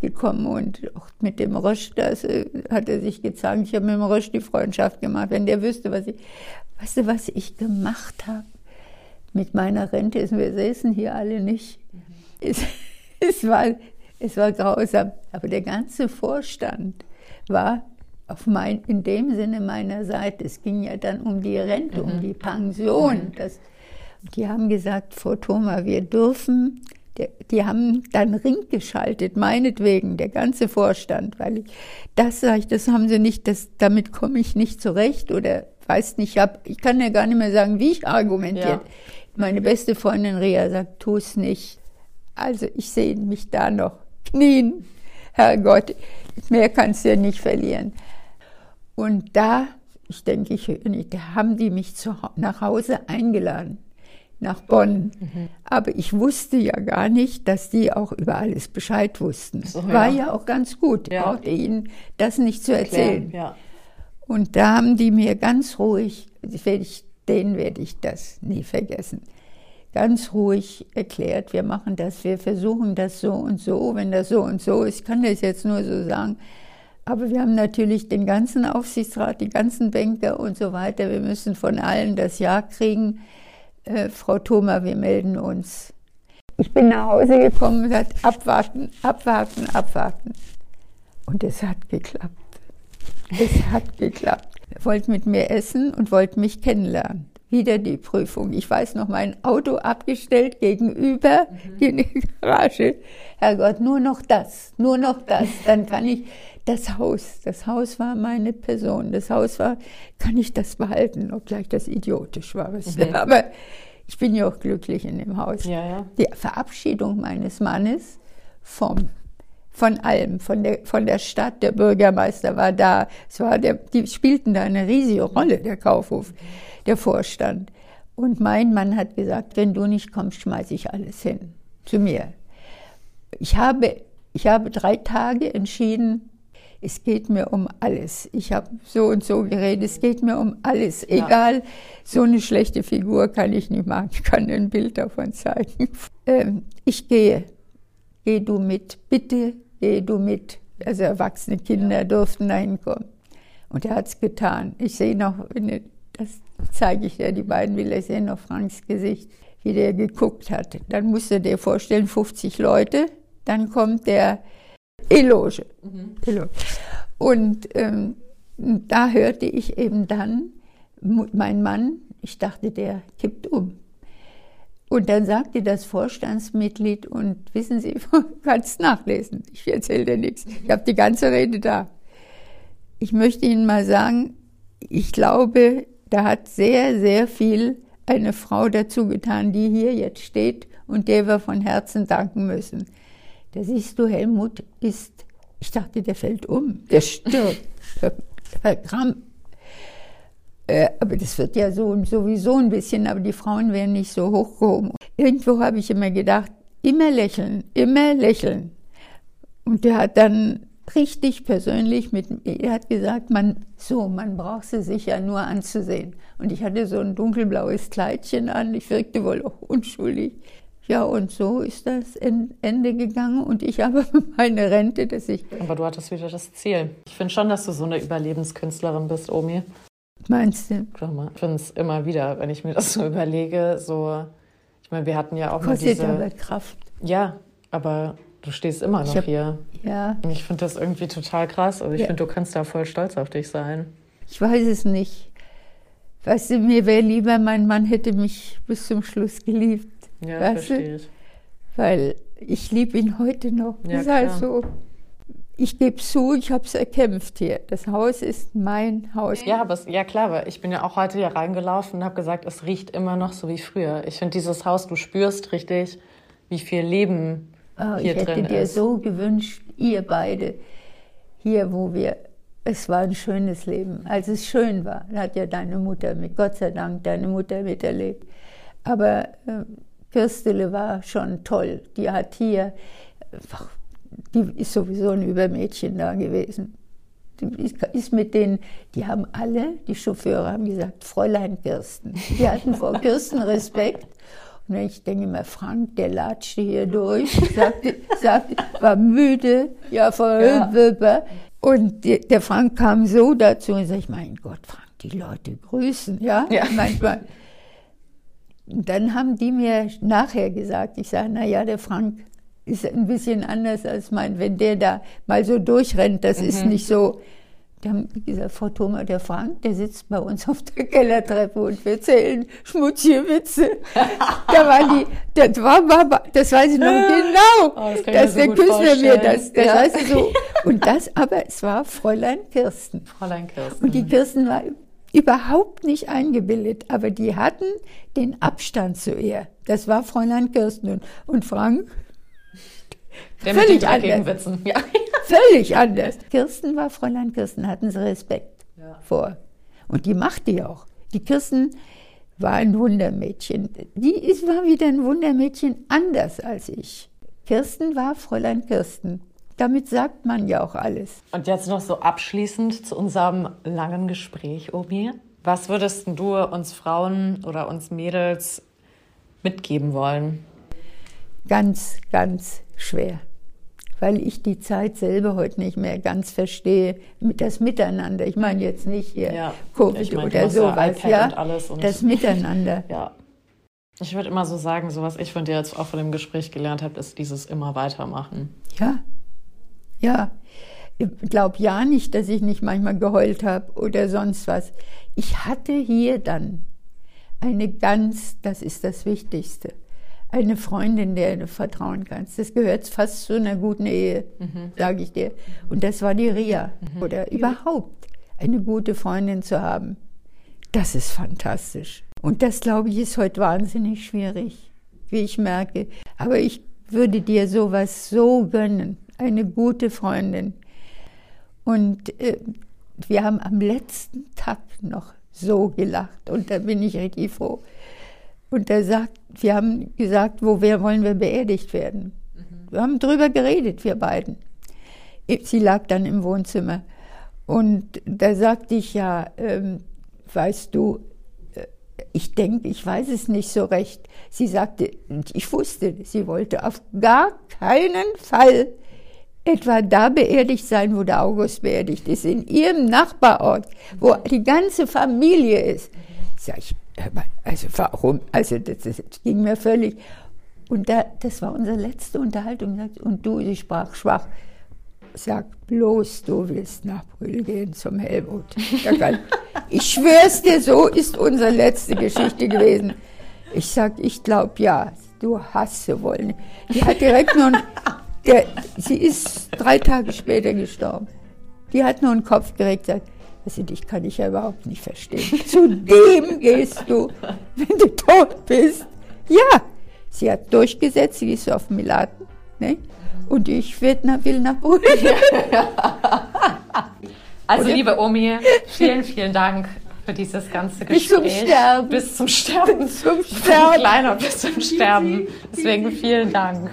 gekommen und auch mit dem Rösch, das äh, hat er sich gezeigt. Ich habe mit dem Rösch die Freundschaft gemacht. Wenn der wüsste, was ich, weißt du, was ich gemacht habe mit meiner Rente, ist, wir säßen hier alle nicht. Mhm. Es, (laughs) es, war, es war grausam. Aber der ganze Vorstand war auf mein, in dem Sinne meiner Seite. Es ging ja dann um die Rente, mhm. um die Pension. Mhm. Das, die haben gesagt, Frau Thoma, wir dürfen die haben dann Ring geschaltet, meinetwegen, der ganze Vorstand, weil ich, das sage ich, das haben sie nicht, das, damit komme ich nicht zurecht oder weiß nicht, ich, hab, ich kann ja gar nicht mehr sagen, wie ich argumentiert. Ja. Meine beste Freundin Ria sagt, tu es nicht. Also ich sehe mich da noch knien. Herrgott, mehr kannst du ja nicht verlieren. Und da, ich denke, ich, da haben die mich zu, nach Hause eingeladen nach Bonn. Mhm. Aber ich wusste ja gar nicht, dass die auch über alles Bescheid wussten. So, ja. War ja auch ganz gut. Ja. brauchte ihnen das nicht zu erzählen. Ja. Und da haben die mir ganz ruhig, ich, denen werde ich das nie vergessen, ganz ruhig erklärt, wir machen das, wir versuchen das so und so, wenn das so und so ist, ich kann das jetzt nur so sagen. Aber wir haben natürlich den ganzen Aufsichtsrat, die ganzen Banker und so weiter. Wir müssen von allen das Ja kriegen äh, Frau Thoma, wir melden uns. Ich bin nach Hause gekommen und gesagt, abwarten, abwarten, abwarten. Und es hat geklappt. Es hat geklappt. Er wollte mit mir essen und wollte mich kennenlernen. Wieder die Prüfung. Ich weiß noch, mein Auto abgestellt gegenüber mhm. die Garage. Herrgott, nur noch das, nur noch das. Dann kann ich das Haus. Das Haus war meine Person. Das Haus war, kann ich das behalten, obgleich das idiotisch war. Mhm. (laughs) Aber ich bin ja auch glücklich in dem Haus. Ja, ja. Die Verabschiedung meines Mannes vom von allem, von der, von der Stadt, der Bürgermeister war da, es war der, die spielten da eine riesige Rolle, der Kaufhof, der Vorstand. Und mein Mann hat gesagt, wenn du nicht kommst, schmeiße ich alles hin, zu mir. Ich habe, ich habe drei Tage entschieden, es geht mir um alles. Ich habe so und so geredet, es geht mir um alles. Egal, ja. so eine schlechte Figur kann ich nicht machen. Ich kann ein Bild davon zeigen. (laughs) Ähm, ich gehe. Geh du mit. Bitte geh du mit. Also erwachsene Kinder ja. durften da hinkommen. Und er hat es getan. Ich sehe noch, das zeige ich dir, die beiden Bilder, ich sehe noch Franks Gesicht, wie der geguckt hat. Dann musst du dir vorstellen, 50 Leute. Dann kommt der Eloge. Mhm. Eloge. Und ähm, da hörte ich eben dann, mein Mann, ich dachte, der kippt um. Und dann sagte das Vorstandsmitglied, und wissen Sie, (laughs) du kannst nachlesen, ich erzähle dir nichts, ich habe die ganze Rede da. Ich möchte Ihnen mal sagen, ich glaube, da hat sehr, sehr viel eine Frau dazu getan, die hier jetzt steht und der wir von Herzen danken müssen. Da siehst du, Helmut ist, ich dachte, der fällt um, der stirbt. Gramm. Äh, aber das wird ja so sowieso ein bisschen, aber die Frauen werden nicht so hochgehoben. Irgendwo habe ich immer gedacht, immer lächeln, immer lächeln. Und der hat dann richtig persönlich mit er hat gesagt, man so, man braucht sie sich ja nur anzusehen. Und ich hatte so ein dunkelblaues Kleidchen an, ich wirkte wohl auch unschuldig. Ja, und so ist das Ende gegangen und ich habe (laughs) meine Rente, dass ich. Aber du hattest wieder das Ziel. Ich finde schon, dass du so eine Überlebenskünstlerin bist, Omi. Meinst du? Mal, ich finde es immer wieder, wenn ich mir das so (laughs) überlege, so. Ich meine, wir hatten ja auch Kostet mal diese. aber Kraft. Ja, aber du stehst immer noch hab, hier. Ja. Und ich finde das irgendwie total krass. Also ich ja. finde, du kannst da voll stolz auf dich sein. Ich weiß es nicht. Weißt du, mir wäre lieber, mein Mann hätte mich bis zum Schluss geliebt. Ja, weißt verstehe ich. Weil ich liebe ihn heute noch. Ja, das heißt so, ich gebe zu, ich habe es erkämpft hier. Das Haus ist mein Haus. Ja, aber es, ja klar, aber ich bin ja auch heute hier reingelaufen und habe gesagt, es riecht immer noch so wie früher. Ich finde dieses Haus, du spürst richtig, wie viel Leben Oh, hier ich hätte drin dir ist. so gewünscht, ihr beide, hier, wo wir, es war ein schönes Leben. Als es schön war, hat ja deine Mutter mit, Gott sei Dank, deine Mutter miterlebt. Aber äh, Kirstele war schon toll. Die hat hier, ach, die ist sowieso ein Übermädchen da gewesen. Die ist, mit denen, die haben alle, die Chauffeure haben gesagt, Fräulein Kirsten. Die hatten vor (laughs) Kirsten Respekt. Und ich denke immer, Frank, der latschte hier durch, sagte, sagte, war müde, ja, vorüber. Und der, der Frank kam so dazu und sagte, mein Gott, Frank, die Leute grüßen, ja, Ja. manchmal. Und dann haben die mir nachher gesagt, ich sage, na ja, der Frank ist ein bisschen anders als mein, wenn der da mal so durchrennt, das ist nicht so. Die haben gesagt, Frau Thoma, der Frank, der sitzt bei uns auf der Kellertreppe und wir erzählen schmutzige Witze. (laughs) da waren die, das war, war das weiß ich noch genau. Oh, das dass so der Küssler mir das, das Ja. weiß ich so. Und das, aber es war Fräulein Kirsten. Fräulein Kirsten. Und die Kirsten war überhaupt nicht eingebildet, aber die hatten den Abstand zu ihr. Das war Fräulein Kirsten und, Frank (laughs) der völlig anders. Ja. (laughs) völlig anders. Kirsten war Fräulein Kirsten, hatten sie Respekt Ja. vor. Und die macht die auch. Die Kirsten war ein Wundermädchen. Die ist, war wieder ein Wundermädchen anders als ich. Kirsten war Fräulein Kirsten. Damit sagt man ja auch alles. Und jetzt noch so abschließend zu unserem langen Gespräch, Omi. Was würdest denn du uns Frauen oder uns Mädels mitgeben wollen? ganz, ganz schwer. Weil ich die Zeit selber heute nicht mehr ganz verstehe, mit das Miteinander. Ich meine jetzt nicht hier Ja, Covid ich meine, du oder sowas, ja. und alles und- das Miteinander. (laughs) Ja. Ich würde immer so sagen, so was ich von dir jetzt auch von dem Gespräch gelernt habe, ist dieses immer weitermachen. Ja, ja. Ich glaube ja nicht, dass ich nicht manchmal geheult habe oder sonst was. Ich hatte hier dann eine ganz, das ist das Wichtigste, eine Freundin, der du vertrauen kannst. Das gehört fast zu einer guten Ehe, sage ich dir. Und das war die Ria. Oder überhaupt eine gute Freundin zu haben. Das ist fantastisch. Und das, glaube ich, ist heute wahnsinnig schwierig, wie ich merke. Aber ich würde dir sowas so gönnen, eine gute Freundin. Und äh, wir haben am letzten Tag noch so gelacht und da bin ich richtig froh. Und er sagt, wir haben gesagt, wo wir, wollen wir beerdigt werden. Wir haben drüber geredet, wir beiden. Sie lag dann im Wohnzimmer. Und da sagte ich ja, ähm, weißt du, äh, ich denke, ich weiß es nicht so recht. Sie sagte, ich wusste, sie wollte auf gar keinen Fall etwa da beerdigt sein, wo der August beerdigt ist, in ihrem Nachbarort, wo die ganze Familie ist. Sag ich, also warum? Also das, das ging mir völlig. Und da, das war unsere letzte Unterhaltung. Und du, sie sprach schwach. Sag bloß, du willst nach Brühl gehen zum Helmut. Ich schwör's dir, so ist unsere letzte Geschichte gewesen. Ich sag, ich glaub ja, du hast sie wollen. Die hat direkt nur, ein- der, sie ist drei Tage später gestorben. Die hat nur einen Kopf geregt, sagt, also dich kann ich ja überhaupt nicht verstehen. Zu dem gehst du, wenn du tot bist. Ja, sie hat durchgesetzt, sie ist auf Milaten. Ne? Und ich werd nach, will nach. (laughs) Also, Oder? liebe Omi, vielen, vielen Dank für dieses ganze Bis Gespräch. zum Sterben. Bis zum Sterben. Zum Ein Sterben. Kleiner bis zum (laughs) Sterben. Deswegen vielen Dank.